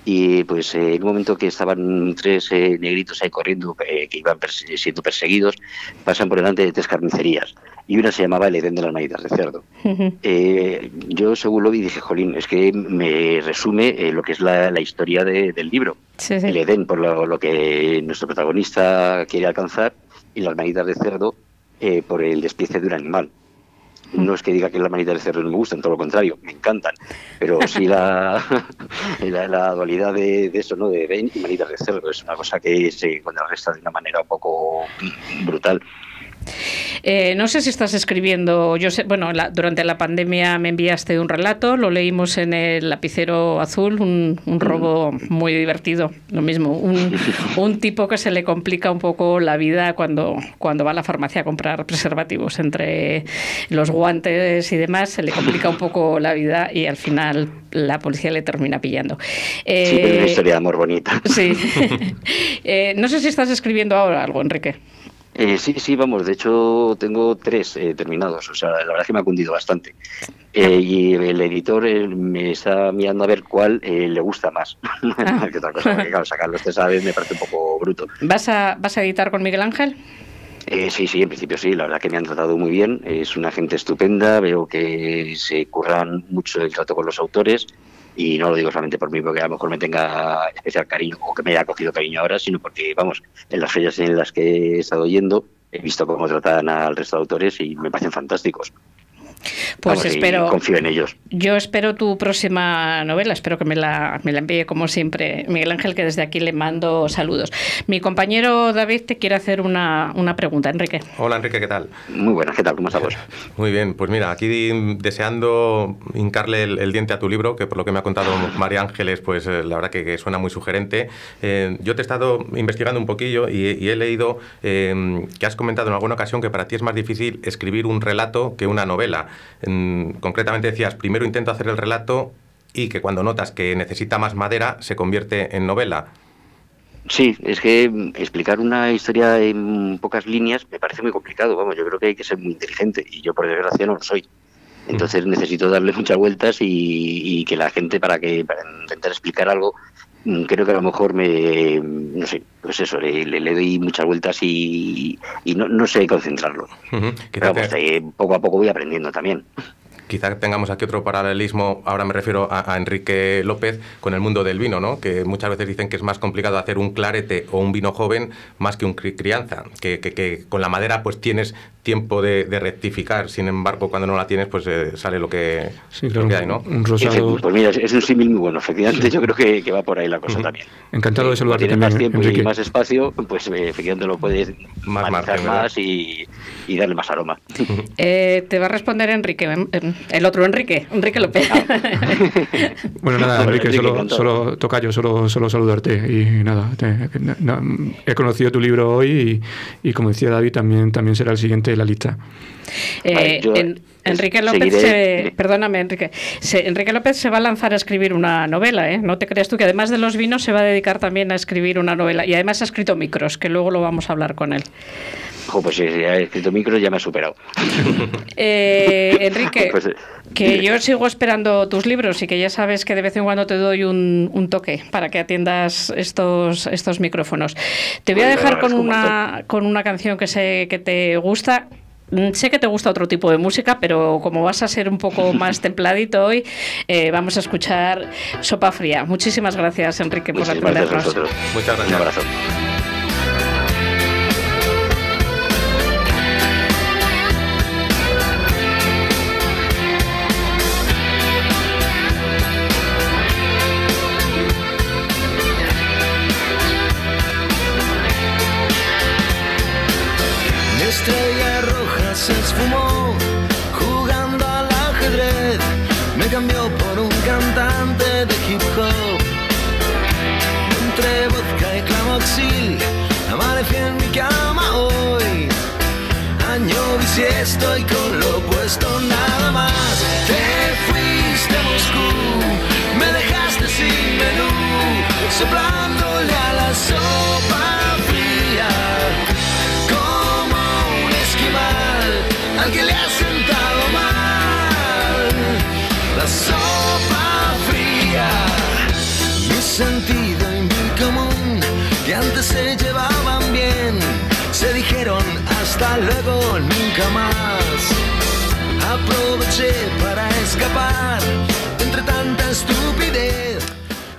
Y pues eh, en un momento que estaban tres eh, negritos ahí corriendo, eh, que iban perse- siendo perseguidos, pasan por delante de tres carnicerías. Y una se llamaba El Edén de las Manitas de Cerdo. Eh, yo según lo vi dije, jolín, es que me resume lo que es la, la historia de- del libro. Sí, sí. El Edén, por lo, lo que nuestro protagonista quiere alcanzar, y las manitas de cerdo eh, por el despiece de un animal. No es que diga que las manitas de cerdo no me gustan, todo lo contrario, me encantan. Pero sí la, la, dualidad de, de eso, ¿no? De y manitas de cerdo. Es una cosa que se contrarresta de una manera un poco brutal. Eh, no sé si estás escribiendo, yo sé, bueno, la- durante la pandemia me enviaste un relato, lo leímos en el lapicero azul, un, un robo muy divertido, lo mismo, un, un tipo que se le complica un poco la vida cuando, cuando va a la farmacia a comprar preservativos, entre los guantes y demás, se le complica un poco la vida y al final la policía le termina pillando. Sí, es una Eh, historia de amor bonita. Sí. Eh, no sé si estás escribiendo ahora algo, Enrique. Eh, sí, sí, vamos, de hecho tengo tres eh, terminados, o sea, la verdad es que me ha cundido bastante. Eh, y el editor eh, me está mirando a ver cuál eh, le gusta más que otra cosa, porque claro, sacarlos tres a me parece un poco bruto. ¿Vas a, vas a editar con Miguel Ángel? Eh, sí, sí, en principio sí, la verdad que me han tratado muy bien, es una gente estupenda, veo que se curran mucho el trato con los autores y no lo digo solamente por mí porque a lo mejor me tenga especial cariño o que me haya cogido cariño ahora, sino porque, vamos, en las ferias en las que he estado yendo he visto cómo tratan al resto de autores y me parecen fantásticos. Pues Vamos, espero. confío en ellos. Yo espero tu próxima novela, espero que me la, me la envíe como siempre Miguel Ángel, que desde aquí le mando saludos. Mi compañero David te quiere hacer una, una pregunta, Enrique. Hola Enrique, ¿qué tal? Muy buenas, ¿qué tal? ¿Cómo estamos? Muy bien, pues mira, aquí deseando hincarle el, el diente a tu libro, que por lo que me ha contado María Ángeles, pues eh, la verdad que, que suena muy sugerente. Eh, yo te he estado investigando un poquillo y, y he leído eh, que has comentado en alguna ocasión que para ti es más difícil escribir un relato que una novela. En- concretamente decías, primero intento hacer el relato y que cuando notas que necesita más madera se convierte en novela. Sí, es que mm, explicar una historia en pocas líneas me parece muy complicado. Vamos, yo creo que hay que ser muy inteligente y yo por desgracia no lo soy. Entonces necesito darle muchas vueltas y, y que la gente para que para intentar explicar algo creo que a lo mejor me no sé pues eso le, le- le doy muchas vueltas y, y no, no sé concentrarlo. Pero te- eh, poco a poco voy aprendiendo también. Quizá tengamos aquí otro paralelismo, ahora me refiero a, a Enrique López, con el mundo del vino, ¿no? que muchas veces dicen que es más complicado hacer un clarete o un vino joven más que un cri- crianza, que, que- que con la madera pues tienes tiempo de, de rectificar. Sin embargo, cuando no la tienes, pues eh, sale lo que, Sí, lo que hay, ¿no? un rosado. Pues mira, es- un símil muy bueno. Efectivamente, yo creo que, que va por ahí la cosa también. Encantado de saludarte tienes más también, tiempo Enrique. y más espacio, pues eh, efectivamente lo puedes Más más y, y darle más aroma. Eh, te va a responder Enrique, em, em, el otro Enrique, Enrique López. Bueno, nada, Enrique, solo, solo toca yo, solo, solo saludarte y nada, te- na- he conocido tu libro hoy y, y como decía David, también, también será el siguiente de la lista. Eh, Vale, yo, en- Enrique López, seguiré- se, perdóname, Enrique. Se- Enrique López se va a lanzar a escribir una novela, ¿eh? No te creas tú que además de los vinos se va a dedicar también a escribir una novela. Y además ha escrito micros, que luego lo vamos a hablar con él. Jo, pues si he escrito micros ya me ha superado. Eh, Enrique, Pues, eh, que yo sigo esperando tus libros y que ya sabes que de vez en cuando te doy un, un toque para que atiendas estos, estos micrófonos. Te voy a Pues, dejar con un una, con una canción que sé que te gusta. Mm, Sé que te gusta otro tipo de música, pero como vas a ser un poco más templadito hoy, eh, vamos a escuchar Sopa Fría. Muchísimas gracias, Enrique, por Muchísimas gracias a atendernos. Muchas Un gracias. abrazo. Bisiesto y con lo opuesto nada más. Te fuiste a Moscú, me dejaste sin menú, soplándole a la sopa fría como un esquimal al que le ha sentado mal la sopa fría. Mi sentido hasta luego nunca más. Aproveché para escapar entre tanta estupidez.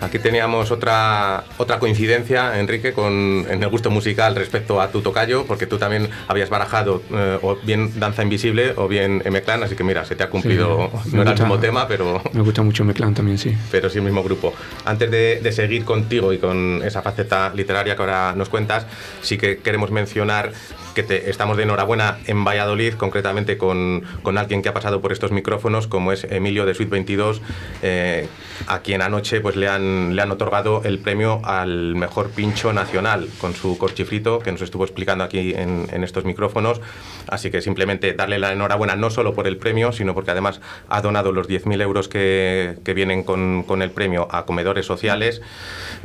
Aquí teníamos otra, otra coincidencia, Enrique, con, en el gusto musical respecto a tu tocayo, porque tú también habías barajado eh, o bien Danza Invisible o bien M-Clan, así que mira, se te ha cumplido, Sí, no me era el gusta- mismo tema, pero, Me gusta mucho Meclán también, sí. pero sí el mismo grupo. Antes de, de seguir contigo y con esa faceta literaria que ahora nos cuentas, sí que queremos mencionar que te, estamos de enhorabuena en Valladolid, concretamente con, con alguien que ha pasado por estos micrófonos, como es Emilio de Suite 22, eh, a quien anoche pues, le, han, le han otorgado el premio al mejor pincho nacional con su corchifrito, que nos estuvo explicando aquí en, en estos micrófonos. Así que simplemente darle la enhorabuena no solo por el premio, sino porque además ha donado los 10.000 euros que, que vienen con, con el premio a comedores sociales,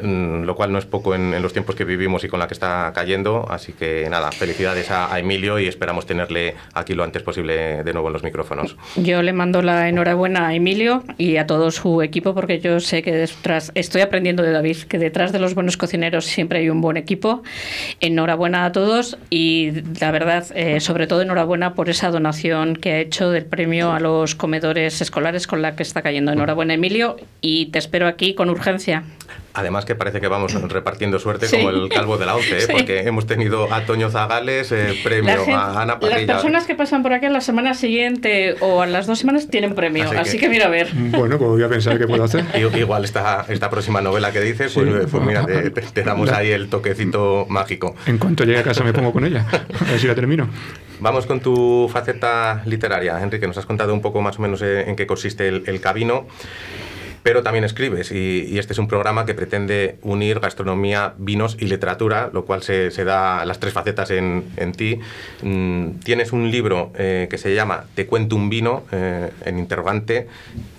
mm, lo cual no es poco en, en los tiempos que vivimos y con la que está cayendo. Así que nada, felicidades a, a Emilio y esperamos tenerle aquí lo antes posible de nuevo en los micrófonos. Yo le mando la enhorabuena a Emilio y a todo su equipo porque yo sé que detrás, estoy aprendiendo de David, que detrás de los buenos cocineros siempre hay un buen equipo. Enhorabuena a todos y la verdad, eh, sobre todo enhorabuena por esa donación que ha hecho del premio a los comedores escolares con la que está cayendo. Enhorabuena Emilio y te espero aquí con urgencia. Además que parece que vamos repartiendo suerte Sí. como el calvo de la ONCE, ¿eh? Sí. porque hemos tenido a Toño Zagales, eh, premio, gente- a Ana las Parrilla. personas que pasan por aquí a la semana siguiente o a las dos semanas tienen premio, Así así, que- que... mira a ver. Bueno, pues voy a pensar qué puedo hacer. Igual esta, esta próxima novela que dices, pues, Sí. pues mira, te, damos La- ahí el toquecito mágico. En cuanto llegue a casa me pongo con ella. A ver si la termino. Vamos con tu faceta literaria, Enrique. Nos has contado un poco más o menos eh, en qué consiste el, el Cabino, pero también escribes y, este es un programa que pretende unir gastronomía, vinos y literatura, lo cual se, da las tres facetas en, en ti. Mm, tienes un libro eh, que se llama Te cuento un vino, eh, en interrogante.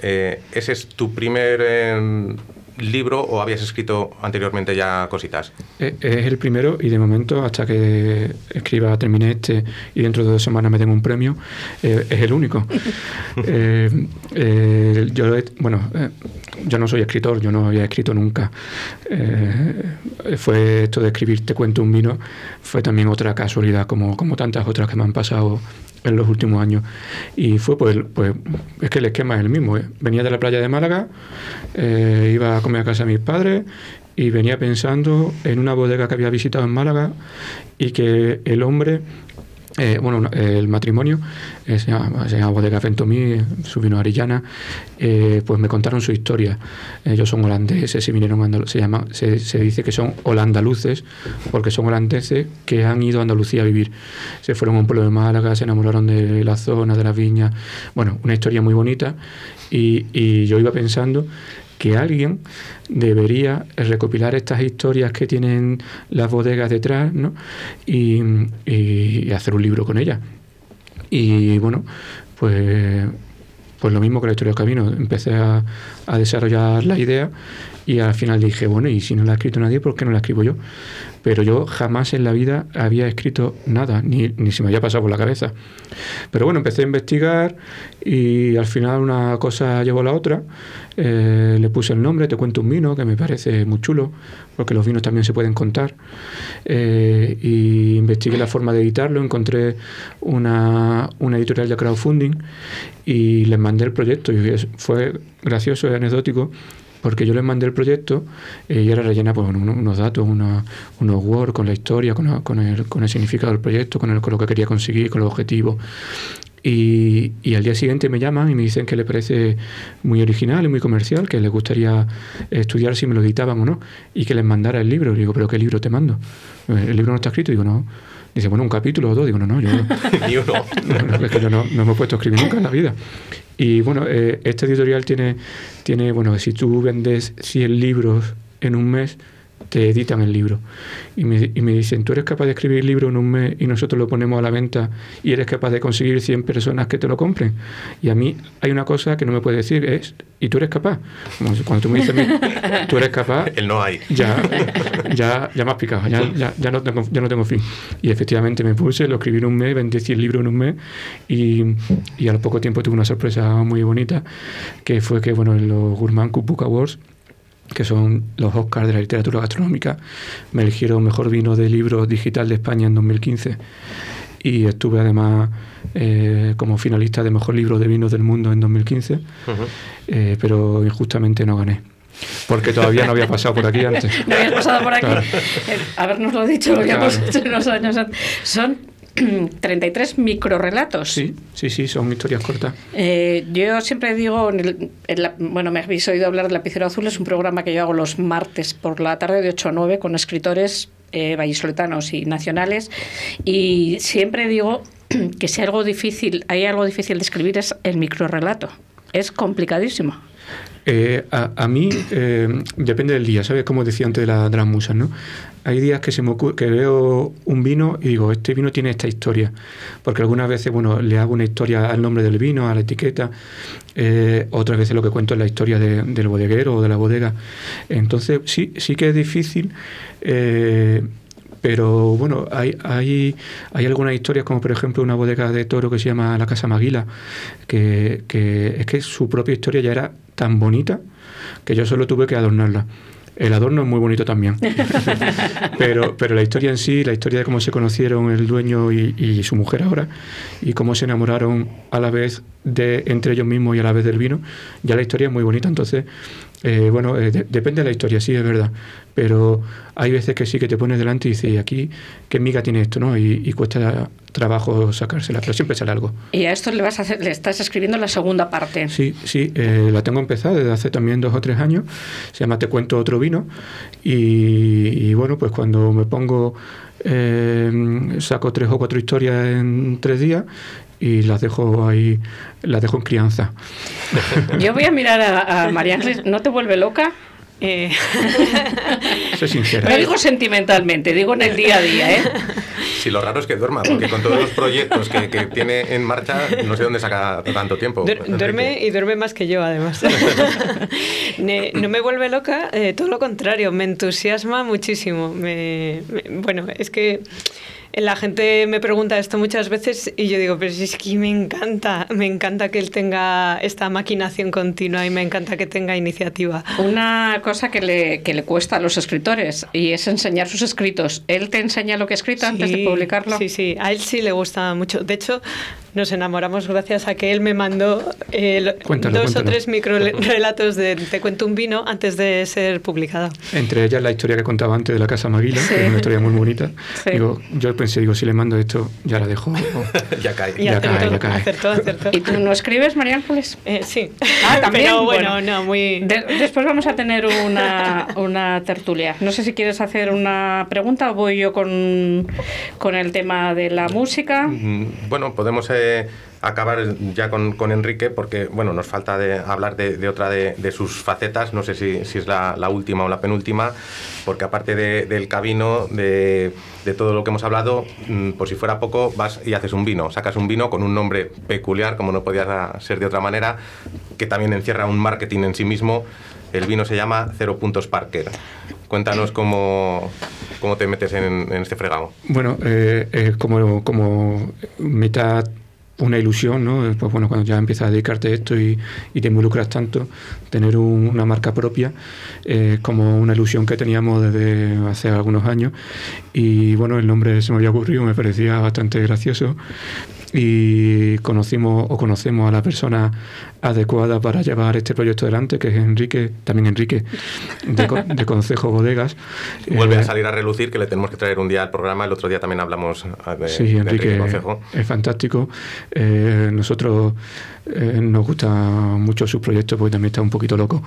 Eh, ¿Ese es tu primer eh, libro o habías escrito anteriormente ya cositas? Eh, Es el primero y de momento, hasta que escriba, termine este y dentro de dos semanas me den un premio, eh, es el único. Eh, eh, yo, bueno, yo no soy escritor, yo no había escrito nunca. Eh, fue esto de escribir Te cuento un vino, fue también otra casualidad, como, como tantas otras que me han pasado en los últimos años. Y fue pues, pues es que el esquema es el mismo. ¿eh? Venía de la playa de Málaga, eh, iba a comer a casa de mis padres y venía pensando en una bodega que había visitado en Málaga y que el hombre eh, bueno, el matrimonio eh, se, llama, se llama Bodega Ventomí, su vino Arillana, eh, pues me contaron su historia. Ellos son holandeses y vinieron a se, llama, se, dice que son holandaluces, porque son holandeses que han ido a Andalucía a vivir. Se fueron a un pueblo de Málaga, se enamoraron de la zona, de las viñas. Bueno, una historia muy bonita. Y yo iba pensando que alguien debería recopilar estas historias que tienen las bodegas detrás ¿no? y, hacer un libro con ellas. Y bueno, pues, pues lo mismo que la historia del camino. Empecé a, a desarrollar la idea y al final dije, bueno, y si no la ha escrito nadie, ¿por qué no la escribo yo? Pero yo jamás en la vida había escrito nada, ni, ni se me había pasado por la cabeza. Pero bueno, empecé a investigar y al final una cosa llevó a la otra. Eh, le puse el nombre, te cuento un vino, que me parece muy chulo, porque los vinos también se pueden contar. Eh, y investigué la forma de editarlo, encontré una, una editorial de crowdfunding y les mandé el proyecto. Y fue gracioso y anecdótico porque yo les mandé el proyecto eh, y era rellena pues, uno- unos datos, una- unos Word con la historia, con, la- con el, con el significado del proyecto, con, el, con lo que quería conseguir, con los objetivos. Y, y al día siguiente me llaman y me dicen que le parece muy original y muy comercial, que les gustaría estudiar si me lo editaban o no, y que les mandara el libro. Y digo, ¿pero qué libro te mando? ¿El libro no está escrito? digo, no. Dice, bueno, un capítulo o dos. Digo, no, no, yo uno. no, no, es que yo no, no me he puesto a escribir nunca en la vida. Y bueno, eh, este editorial tiene, tiene, bueno, si tú vendes 100 libros en un mes, te editan el libro. Y me, y me dicen, tú eres capaz de escribir el libro en un mes y nosotros lo ponemos a la venta y eres capaz de conseguir 100 personas que te lo compren. Y a mí hay una cosa que no me puede decir, es, ¿y tú eres capaz? Como Cuando tú me dices, tú eres capaz, El no hay. ya, ya, ya me has picado, ya, ya, ya no tengo, ya no tengo fin. Y efectivamente me puse, lo escribí en un mes, vendí 100 libros en un mes y, y al poco tiempo tuve una sorpresa muy bonita, que fue que bueno, en los Gourmand Cook Book Awards, que son los Oscars de la literatura gastronómica, me eligieron mejor vino de libro digital de España en 2015 y estuve además eh, como finalista de mejor libro de vinos del mundo en 2015, Ujú. eh, pero injustamente no gané. Porque todavía no había pasado por aquí antes. No habías pasado por aquí. Claro. Eh, habernoslo dicho, lo habíamos Claro. hecho unos años antes. Son 33 microrelatos. Sí, sí, sí, son historias cortas. Eh, yo siempre digo, en el- en la- bueno, me habéis oído hablar de Lapicero Azul, es un programa que yo hago los martes por la tarde de 8 a 9 con escritores eh, vallisoletanos y nacionales y siempre digo que si algo difícil, hay algo difícil de escribir es el microrelato. Es complicadísimo. Eh, a, a mí eh, depende del día, ¿sabes? Como decía antes de, la- de las musas, ¿no? Hay días que se me ocurre, que veo un vino y digo, este vino tiene esta historia. Porque algunas veces, bueno, le hago una historia al nombre del vino, a la etiqueta. eh, otras veces lo que cuento es la historia de- del bodeguero o de la bodega. Entonces, sí, sí que es difícil. eh, pero bueno, hay, hay, hay algunas historias, como por ejemplo una bodega de toro que se llama La Casa Maguila, que, que es que su propia historia ya era tan bonita que yo solo tuve que adornarla. El adorno es muy bonito también. pero, pero la historia en sí, la historia de cómo se conocieron el dueño y, y su mujer ahora, y cómo se enamoraron a la vez de entre ellos mismos y a la vez del vino, ya la historia es muy bonita. Entonces, eh, bueno, eh, de- depende de la historia, sí, es verdad. Pero hay veces que sí que te pones delante y dices, "¿Y aquí qué miga tiene esto? ¿no? Y, y cuesta trabajo sacársela, pero siempre sale algo. Y a esto le vas a hacer, le estás escribiendo la segunda parte. Sí, sí, eh, la tengo empezada desde hace también dos o tres años. Se llama Te cuento otro vino. Y, y bueno, pues cuando me pongo, eh, saco tres o cuatro historias en tres días y las dejo ahí, las dejo en crianza. Yo voy a mirar a, a María Ángeles, ¿no te vuelve loca? Eh, Soy sincera. No digo sentimentalmente, digo en el día a día, ¿eh? Si lo raro es que duerma, porque con todos los proyectos que, que tiene en marcha, no sé dónde saca tanto tiempo. duer- duerme y duerme más que yo, además. Ne- no me vuelve loca, eh, todo lo contrario, me entusiasma muchísimo. Me- me- bueno, es que la gente me pregunta esto muchas veces y yo digo, pero si es que me encanta, me encanta que él tenga esta maquinación continua y me encanta que tenga iniciativa. Una cosa que le, que le cuesta a los escritores y es enseñar sus escritos. ¿Él te enseña lo que ha escrito antes de Sí, publicarlo? Sí, sí, a él sí le gusta mucho. De hecho, nos enamoramos gracias a que él me mandó eh, lo- Cuéntalo, dos cuéntalo. o tres micro relatos de Te cuento un vino antes de ser publicada. Entre ellas la historia que contaba antes de la Casa Maguila, Sí. que es una historia muy bonita. Sí. Digo, yo pensé, digo, si le mando esto, ya la dejo. ya cae. Ya acertó, cae, ya cae. acertó, acertó. ¿Y tú no escribes, María Ángeles? Eh, sí. Ah, también. Pero bueno, no, muy... De- después vamos a tener una, una tertulia. No sé si quieres hacer una pregunta o voy yo con, con el tema de la música. Bueno, podemos eh, acabar ya con, con Enrique porque bueno, nos falta de hablar de, otra de, sus facetas, no sé si, si es la, última o la penúltima, porque aparte de- del cabino, de, todo lo que hemos hablado, mm, por si fuera poco, vas y haces un vino, sacas un vino con un nombre peculiar, como no podía ser de otra manera, que también encierra un marketing en sí mismo. El vino se llama Cero Puntos Parker. Cuéntanos cómo, cómo te metes en, este fregado. Bueno, eh, es como, como mitad una ilusión, ¿no? Pues bueno, cuando ya empiezas a dedicarte a esto y, te involucras tanto, tener un- una marca propia eh, como una ilusión que teníamos desde hace algunos años. Y bueno, el nombre se me había ocurrido, me parecía bastante gracioso. Y conocimos o conocemos a la persona adecuada para llevar este proyecto adelante, que es Enrique, también Enrique, de, de Consejo Bodegas. Vuelve Eh, a salir a relucir que le tenemos que traer un día al programa. El otro día también hablamos ah, de, Sí, de Enrique Concejo. es fantástico. Eh, nosotros eh, nos gusta mucho sus proyectos porque también está un poquito loco.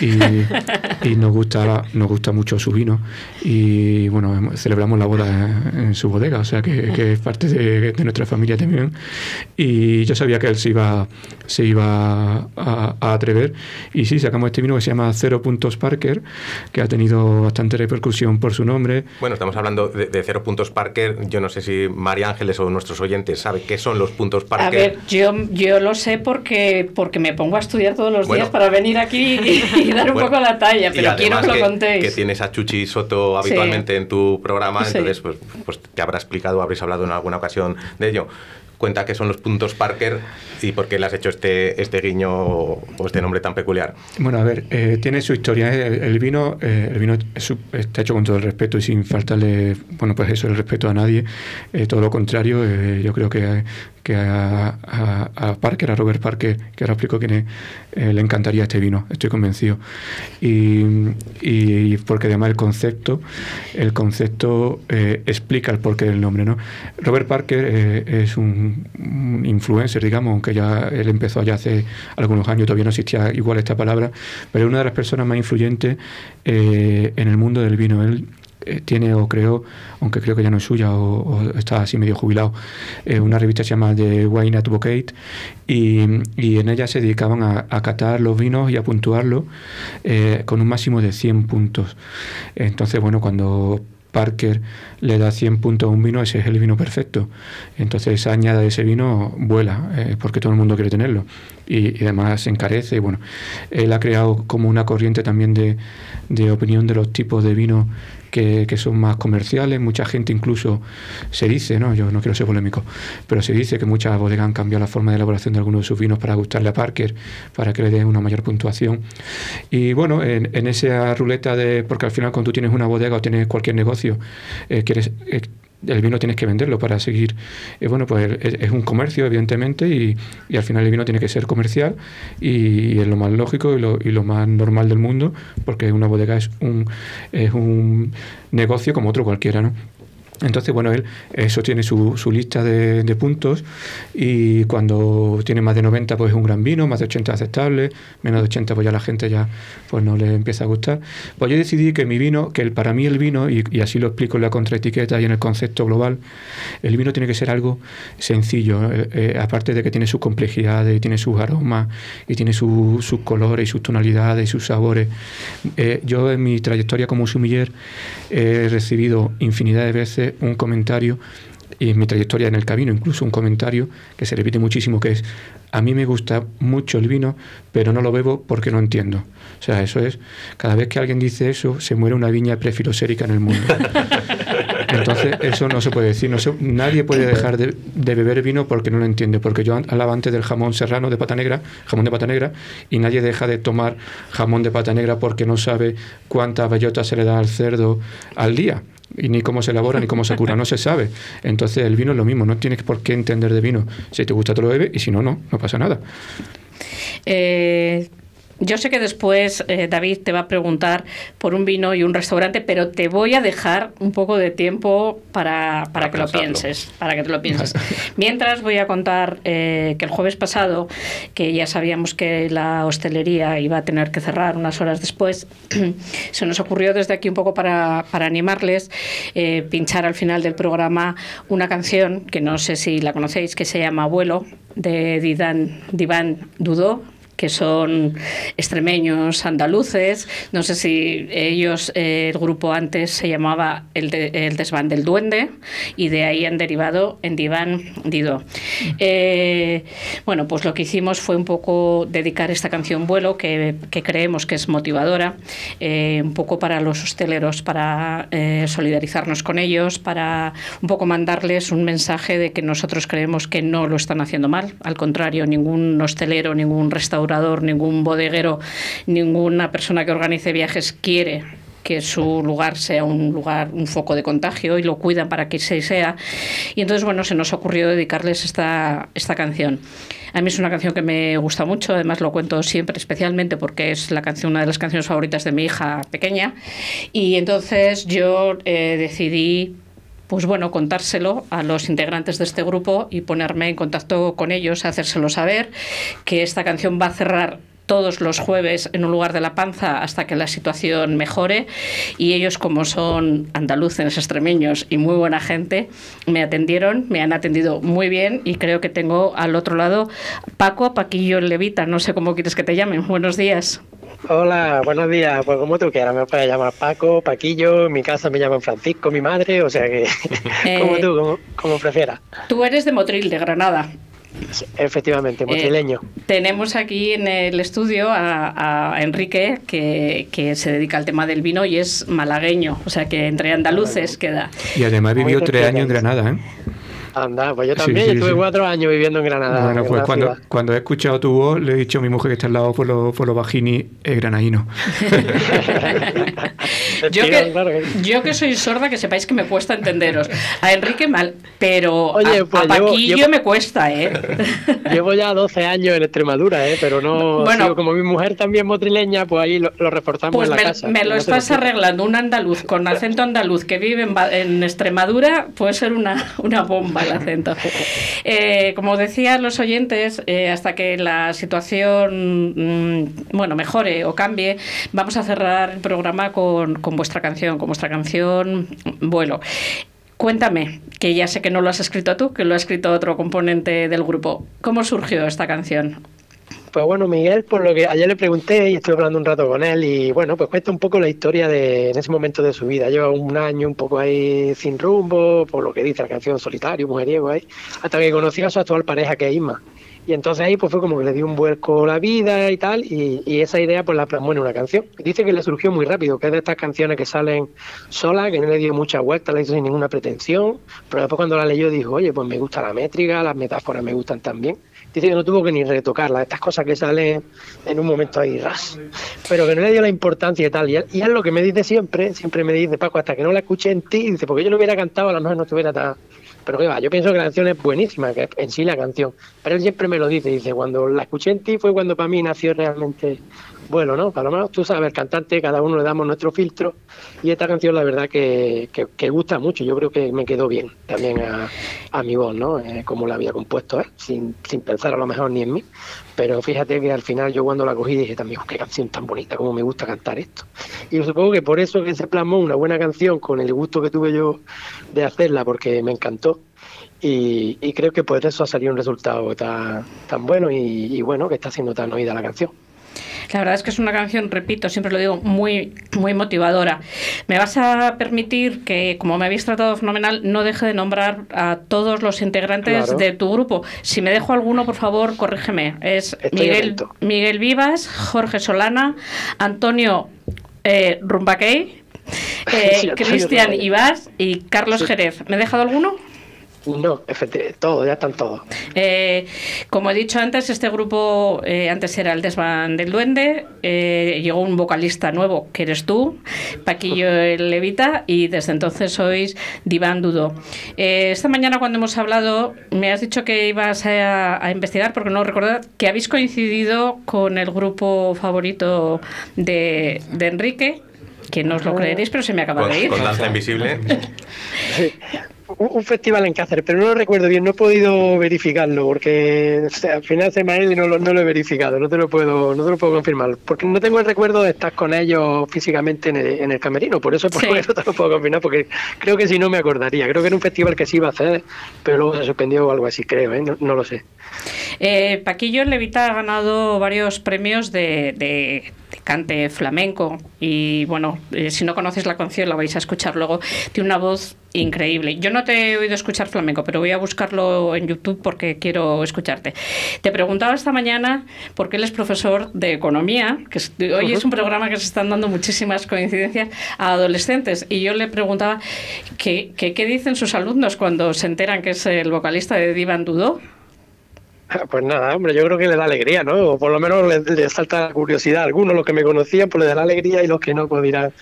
Y, y nos gusta nos gusta mucho su vino. Y bueno celebramos la boda en su bodega, o sea que, que es parte de, de nuestra familia también. Y yo sabía que él se iba se iba a, a atrever. Y sí sacamos este vino que se llama Cero Puntos Parker que ha tenido bastante repercusión por su nombre. Bueno, estamos hablando de, de cero puntos Parker. Yo no sé si María Ángeles o nuestros oyentes saben qué son los puntos Parker. A ver, yo, yo lo sé porque, porque me pongo a estudiar todos los Bueno. días para venir aquí y, y dar un Bueno, poco la talla, pero quiero además que lo que, contéis. que tienes a Chuchi Soto Sí. habitualmente en tu programa, Sí. entonces pues, pues te habrá explicado, habréis hablado en alguna ocasión de ello. Cuenta qué son los puntos Parker y por qué le has hecho este, este guiño o este nombre tan peculiar. Bueno, a ver, eh, tiene su historia. ¿eh? El, el vino, eh, el vino está hecho con todo el respeto y sin faltarle, bueno, pues eso, el respeto a nadie. Eh, todo lo contrario, eh, yo creo que, que a, a- a Parker, a Robert Parker, que ahora explico quién es, eh, le encantaría este vino, estoy convencido. Y, y porque además el concepto, el concepto explica el porqué del nombre, ¿no? Robert Parker es un, un influencer, digamos, aunque ya él empezó ya hace algunos años, todavía no existía igual esta palabra, pero es una de las personas más influyentes eh, en el mundo del vino. Él eh, tiene o creó, aunque creo que ya no es suya o, está así medio jubilado, eh, una revista que se llama The Wine Advocate y, y en ella se dedicaban a, a catar los vinos y a puntuarlos con un máximo de 100 puntos. Entonces, bueno, cuando Parker le da 100 puntos a un vino, ese es el vino perfecto. Entonces añada de ese vino vuela, eh, porque todo el mundo quiere tenerlo. Y, y además se encarece. Y bueno, él ha creado como una corriente también de, de opinión de los tipos de vino que, que son más comerciales. Mucha gente incluso se dice, ¿no? yo no quiero ser polémico, pero se dice que muchas bodegas han cambiado la forma de elaboración de algunos de sus vinos para gustarle a Parker, para que le dé una mayor puntuación. Y bueno, en, en esa ruleta de, porque al final cuando tú tienes una bodega o tienes cualquier negocio, eh, quieres... eh, el vino tienes que venderlo para seguir. Eh, bueno, pues es, un comercio, evidentemente, y, y al final el vino tiene que ser comercial y, y es lo más lógico y lo, y lo más normal del mundo, porque una bodega es un, es un negocio como otro cualquiera, ¿no? Entonces, bueno, él eso tiene su, su lista de, de puntos y cuando tiene más de 90 pues es un gran vino, más de 80 aceptable, menos de 80 pues ya la gente ya pues no le empieza a gustar. Pues yo decidí que mi vino, que el, para mí el vino, y, así lo explico en la contraetiqueta y en el concepto global, el vino tiene que ser algo sencillo, eh, eh, aparte de que tiene sus complejidades, y tiene sus aromas, y tiene su- sus colores, y sus tonalidades, y sus sabores. Eh, yo en mi trayectoria como sumiller he recibido infinidad de veces un comentario y en mi trayectoria en el camino, incluso un comentario que se repite muchísimo, que es, a mí me gusta mucho el vino, pero no lo bebo porque no entiendo. O sea, eso es, cada vez que alguien dice eso, se muere una viña prefilosérica en el mundo. Entonces, eso no se puede decir. No se- nadie puede dejar de, de beber vino porque no lo entiende. Porque yo hablaba antes del jamón serrano de pata negra, jamón de pata negra, y nadie deja de tomar jamón de pata negra porque no sabe cuántas bellotas se le da al cerdo al día. Y ni cómo se elabora ni cómo se cura, no se sabe. Entonces el vino es lo mismo, no tienes por qué entender de vino. Si te gusta te lo bebes y si no, no, no pasa nada. Eh, yo sé que después eh, David te va a preguntar por un vino y un restaurante, pero te voy a dejar un poco de tiempo para, para, que lo pienses. Para que te lo pienses. Mientras voy a contar eh, que el jueves pasado, que ya sabíamos que la hostelería iba a tener que cerrar unas horas después, se nos ocurrió desde aquí un poco para, para animarles eh, pinchar al final del programa una canción que no sé si la conocéis, que se llama Abuelo, de Didan, Divan Dudó que son extremeños andaluces. No sé si ellos, eh, el grupo antes se llamaba el, el, Desván del Duende y de ahí han derivado en Diván Dido. Eh, bueno, pues lo que hicimos fue un poco dedicar esta canción Vuelo, que, que creemos que es motivadora, eh, un poco para los hosteleros, para solidarizarnos con ellos, para un poco mandarles un mensaje de que nosotros creemos que no lo están haciendo mal. Al contrario, ningún hostelero, ningún restaurante ningún bodeguero, ninguna persona que organice viajes quiere que su lugar sea un lugar, un foco de contagio y lo cuidan para que se sea. Y entonces, bueno, se nos ocurrió dedicarles esta, esta canción. A mí es una canción que me gusta mucho, además lo cuento siempre, especialmente porque es la canción, una de las canciones favoritas de mi hija pequeña. Y entonces yo eh, decidí pues bueno, contárselo a los integrantes de este grupo y ponerme en contacto con ellos, hacérselo saber que esta canción va a cerrar todos los jueves en un lugar de la panza hasta que la situación mejore y ellos como son andaluces, extremeños y muy buena gente, me atendieron, me han atendido muy bien y creo que tengo al otro lado Paco Paquillo Levita, no sé cómo quieres que te llamen. Buenos días. Hola, buenos días. Pues como tú quieras, me puedes llamar Paco, Paquillo, en mi casa me llaman Francisco, mi madre, o sea que como tú, como, como, prefieras. Tú eres de Motril, de Granada. Efectivamente, motrileño. Eh, tenemos aquí en el estudio a, a Enrique, que, que, se dedica al tema del vino y es malagueño, o sea que entre andaluces queda. Y además vivió tres años en Granada, ¿eh? Anda, pues yo también, sí, sí, estuve sí. cuatro años viviendo en Granada. Bueno, pues cuando, cuando, he escuchado tu voz, le he dicho a mi mujer que está al lado por los por lo bajini, es granaíno. yo, que, yo que soy sorda, que sepáis que me cuesta entenderos. A Enrique mal, pero Oye, pues a, a Paquillo llevo, me cuesta, ¿eh? Llevo ya 12 años en Extremadura, ¿eh? Pero no, bueno, sigo, como mi mujer también motrileña, pues ahí lo, lo reforzamos pues en la me, casa. me lo no estás arreglando, un andaluz con acento andaluz que vive en, en Extremadura, puede ser una, una bomba el acento. Eh, como decían los oyentes, eh, hasta que la situación mmm, bueno mejore o cambie, vamos a cerrar el programa con, con vuestra canción, con vuestra canción Vuelo. Cuéntame, que ya sé que no lo has escrito tú, que lo ha escrito otro componente del grupo. ¿Cómo surgió esta canción? Pues bueno, Miguel, por lo que ayer le pregunté y estuve hablando un rato con él y bueno, pues cuenta un poco la historia de en ese momento de su vida. Lleva un año un poco ahí sin rumbo, por lo que dice la canción Solitario, Mujeriego ahí, hasta que conoció a su actual pareja que es Isma. Y entonces ahí pues fue como que le dio un vuelco la vida y tal, y, y, esa idea pues la plasmó en una canción. Dice que le surgió muy rápido, que es de estas canciones que salen solas, que no le dio mucha vuelta, la hizo sin ninguna pretensión, pero después cuando la leyó dijo, oye, pues me gusta la métrica, las metáforas me gustan también. Dice que no tuvo que ni retocarla, estas cosas que salen en un momento ahí ras, pero que no le dio la importancia y tal. Y él lo que me dice siempre, siempre me dice, Paco, hasta que no la escuché en ti, dice, porque yo lo hubiera cantado, a lo mejor no estuviera tan... Pero que va, yo pienso que la canción es buenísima, que en sí la canción. Pero él siempre me lo dice, dice, cuando la escuché en ti fue cuando para mí nació realmente bueno, ¿no? Para lo menos tú sabes, el cantante, cada uno le damos nuestro filtro y esta canción la verdad que, que, que gusta mucho, yo creo que me quedó bien también a, a mi voz, ¿no? Eh, como la había compuesto, ¿eh? sin, sin pensar a lo mejor ni en mí, pero fíjate que al final yo cuando la cogí dije también, qué canción tan bonita, cómo me gusta cantar esto. Y supongo que por eso que se plasmó una buena canción con el gusto que tuve yo de hacerla, porque me encantó. Y, y creo que por eso ha salido un resultado tan, tan bueno y, y bueno que está siendo tan oída la canción. La verdad es que es una canción, repito, siempre lo digo, muy, muy motivadora. Me vas a permitir que, como me habéis tratado fenomenal, no deje de nombrar a todos los integrantes claro. de tu grupo. Si me dejo alguno, por favor, corrígeme. Es Miguel, Miguel Vivas, Jorge Solana, Antonio eh, Rumbaquey, eh, Cristian Ibas y Carlos sí. Jerez. ¿Me he dejado alguno? No, efectivamente, todo, ya están todos. Eh, como he dicho antes, este grupo eh, antes era el Desván del Duende, eh, llegó un vocalista nuevo, que eres tú, Paquillo Levita, y desde entonces sois Diván Dudo. Eh, esta mañana cuando hemos hablado, me has dicho que ibas a, a investigar, porque no recuerdo, que habéis coincidido con el grupo favorito de, de Enrique, que no os lo creeréis, pero se me acaba Con, de ir. con Danza Invisible. Un, un festival en Cáceres, pero no lo recuerdo bien, no he podido verificarlo porque o sea, al final se me ha ido y no lo, no lo he verificado, no te lo puedo, no te lo puedo confirmar, porque no tengo el recuerdo de estar con ellos físicamente en el, en el camerino, por eso, por Sí. eso te lo puedo confirmar, porque creo que si no me acordaría, creo que era un festival que sí iba a hacer, pero luego se suspendió o algo así, creo, ¿eh? no, no lo sé. Eh, Paquillo Levita ha ganado varios premios de, de- de cante flamenco y bueno, eh, si no conoces la canción la vais a escuchar luego. Tiene una voz increíble. Yo no te he oído escuchar flamenco, pero voy a buscarlo en YouTube porque quiero escucharte. Te preguntaba esta mañana porque él es profesor de economía, que es- hoy es un programa que se están dando muchísimas coincidencias a adolescentes y yo le preguntaba que- qué dicen sus alumnos cuando se enteran que es el vocalista de Divan Dudó. Pues nada, hombre, yo creo que le da alegría, ¿no? O por lo menos le, salta la curiosidad algunos, los que me conocían, pues le dará alegría y los que no, pues dirán,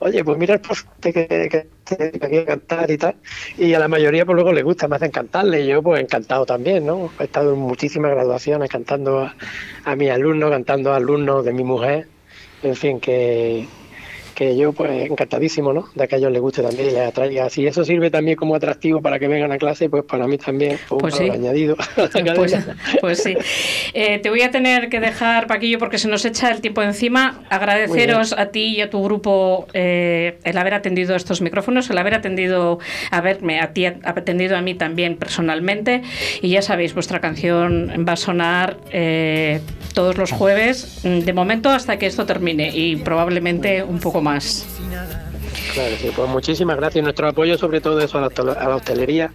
oye, pues mira el poste que, que, que, cantar y tal. Y a la mayoría, pues luego les gusta, me hacen cantarle y yo, pues encantado también, ¿no? He estado en muchísimas graduaciones cantando a, a mis alumnos, cantando a alumnos de mi mujer, en fin, que que yo pues encantadísimo, ¿no? De que a ellos les guste también y les atraiga. Si eso sirve también como atractivo para que vengan a clase, pues para mí también fue un Pues sí. añadido. Pues, pues sí. Eh, te voy a tener que dejar, Paquillo, porque se nos echa el tiempo encima. Agradeceros a ti y a tu grupo eh, el haber atendido estos micrófonos, el haber atendido, a verme, a ti, atendido a mí también personalmente. Y ya sabéis, vuestra canción va a sonar eh, todos los jueves, mm, de momento hasta que esto termine y probablemente un poco más. Claro, sí, pues muchísimas gracias. Nuestro apoyo sobre todo eso a la, hostel- a la hostelería,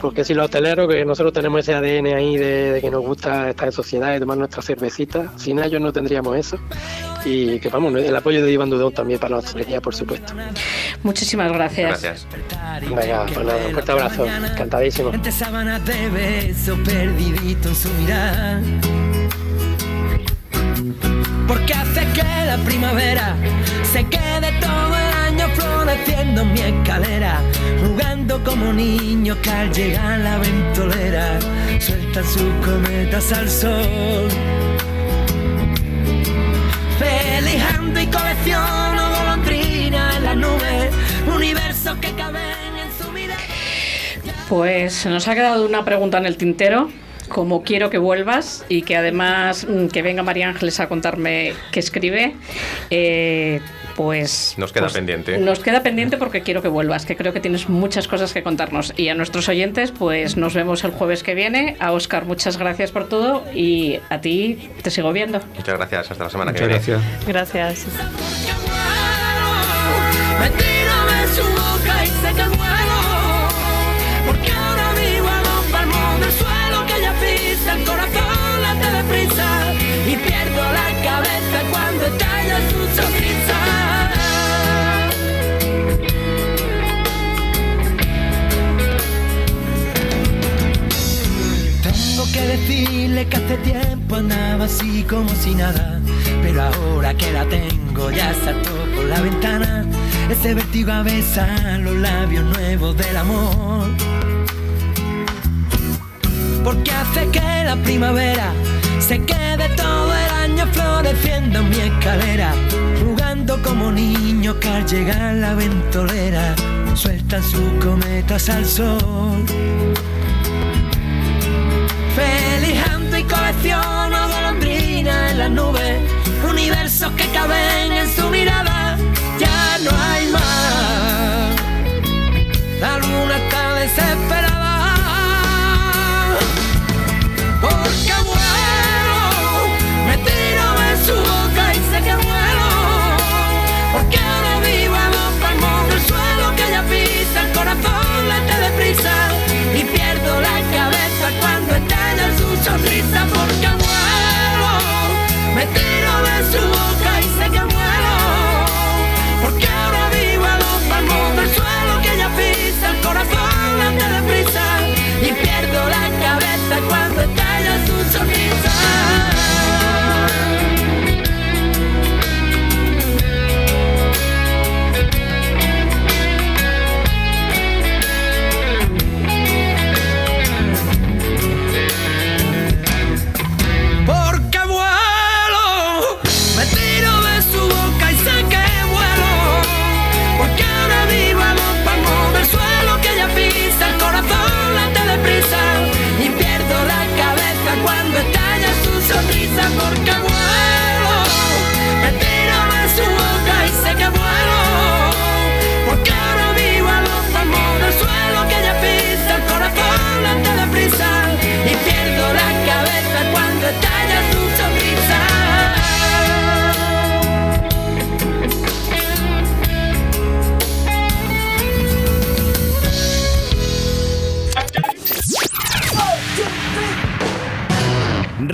porque si los hosteleros, que nosotros tenemos ese ADN ahí de, de que nos gusta estar en sociedad y tomar nuestra cervecita, sin ellos no tendríamos eso. Y que vamos, el apoyo de Iván Dudón también para la hostelería, por supuesto. Muchísimas gracias. Gracias. Venga, pues nada, un fuerte abrazo, encantadísimo. Porque hace que la primavera se quede todo el año floreciendo en mi escalera. Jugando como niños que al llegar la ventolera sueltan sus cometas al sol. Felijando y colecciono golondrinas en las nubes, universos que caben en su mirada. Pues se nos ha quedado una pregunta en el tintero. Como quiero que vuelvas y que además mm, que venga María Ángeles a contarme qué escribe, eh, pues Nos queda pues, pendiente. Nos queda pendiente porque quiero que vuelvas, que creo que tienes muchas cosas que contarnos. Y a nuestros oyentes, pues nos vemos el jueves que viene. A Oscar, muchas gracias por todo y a ti te sigo viendo. Muchas gracias. Hasta la semana Muchas que viene. gracias. Gracias. El corazón late deprisa Y pierdo la cabeza cuando estalla su sonrisa. Tengo que decirle que hace tiempo andaba así como si nada Pero ahora que la tengo ya saltó por la ventana Ese vértigo a besar los labios nuevos del amor Porque hace que la primavera se quede todo el año floreciendo en mi escalera Jugando como niños que al llegar la ventolera Sueltan sus cometas al sol Felijando y colecciono golondrinas en las nubes, universos que caben en su mirada. Ya no hay más. La luna está desesperada.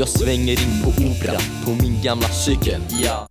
Jag svänger in på Opera på min gamla cykel. Yeah.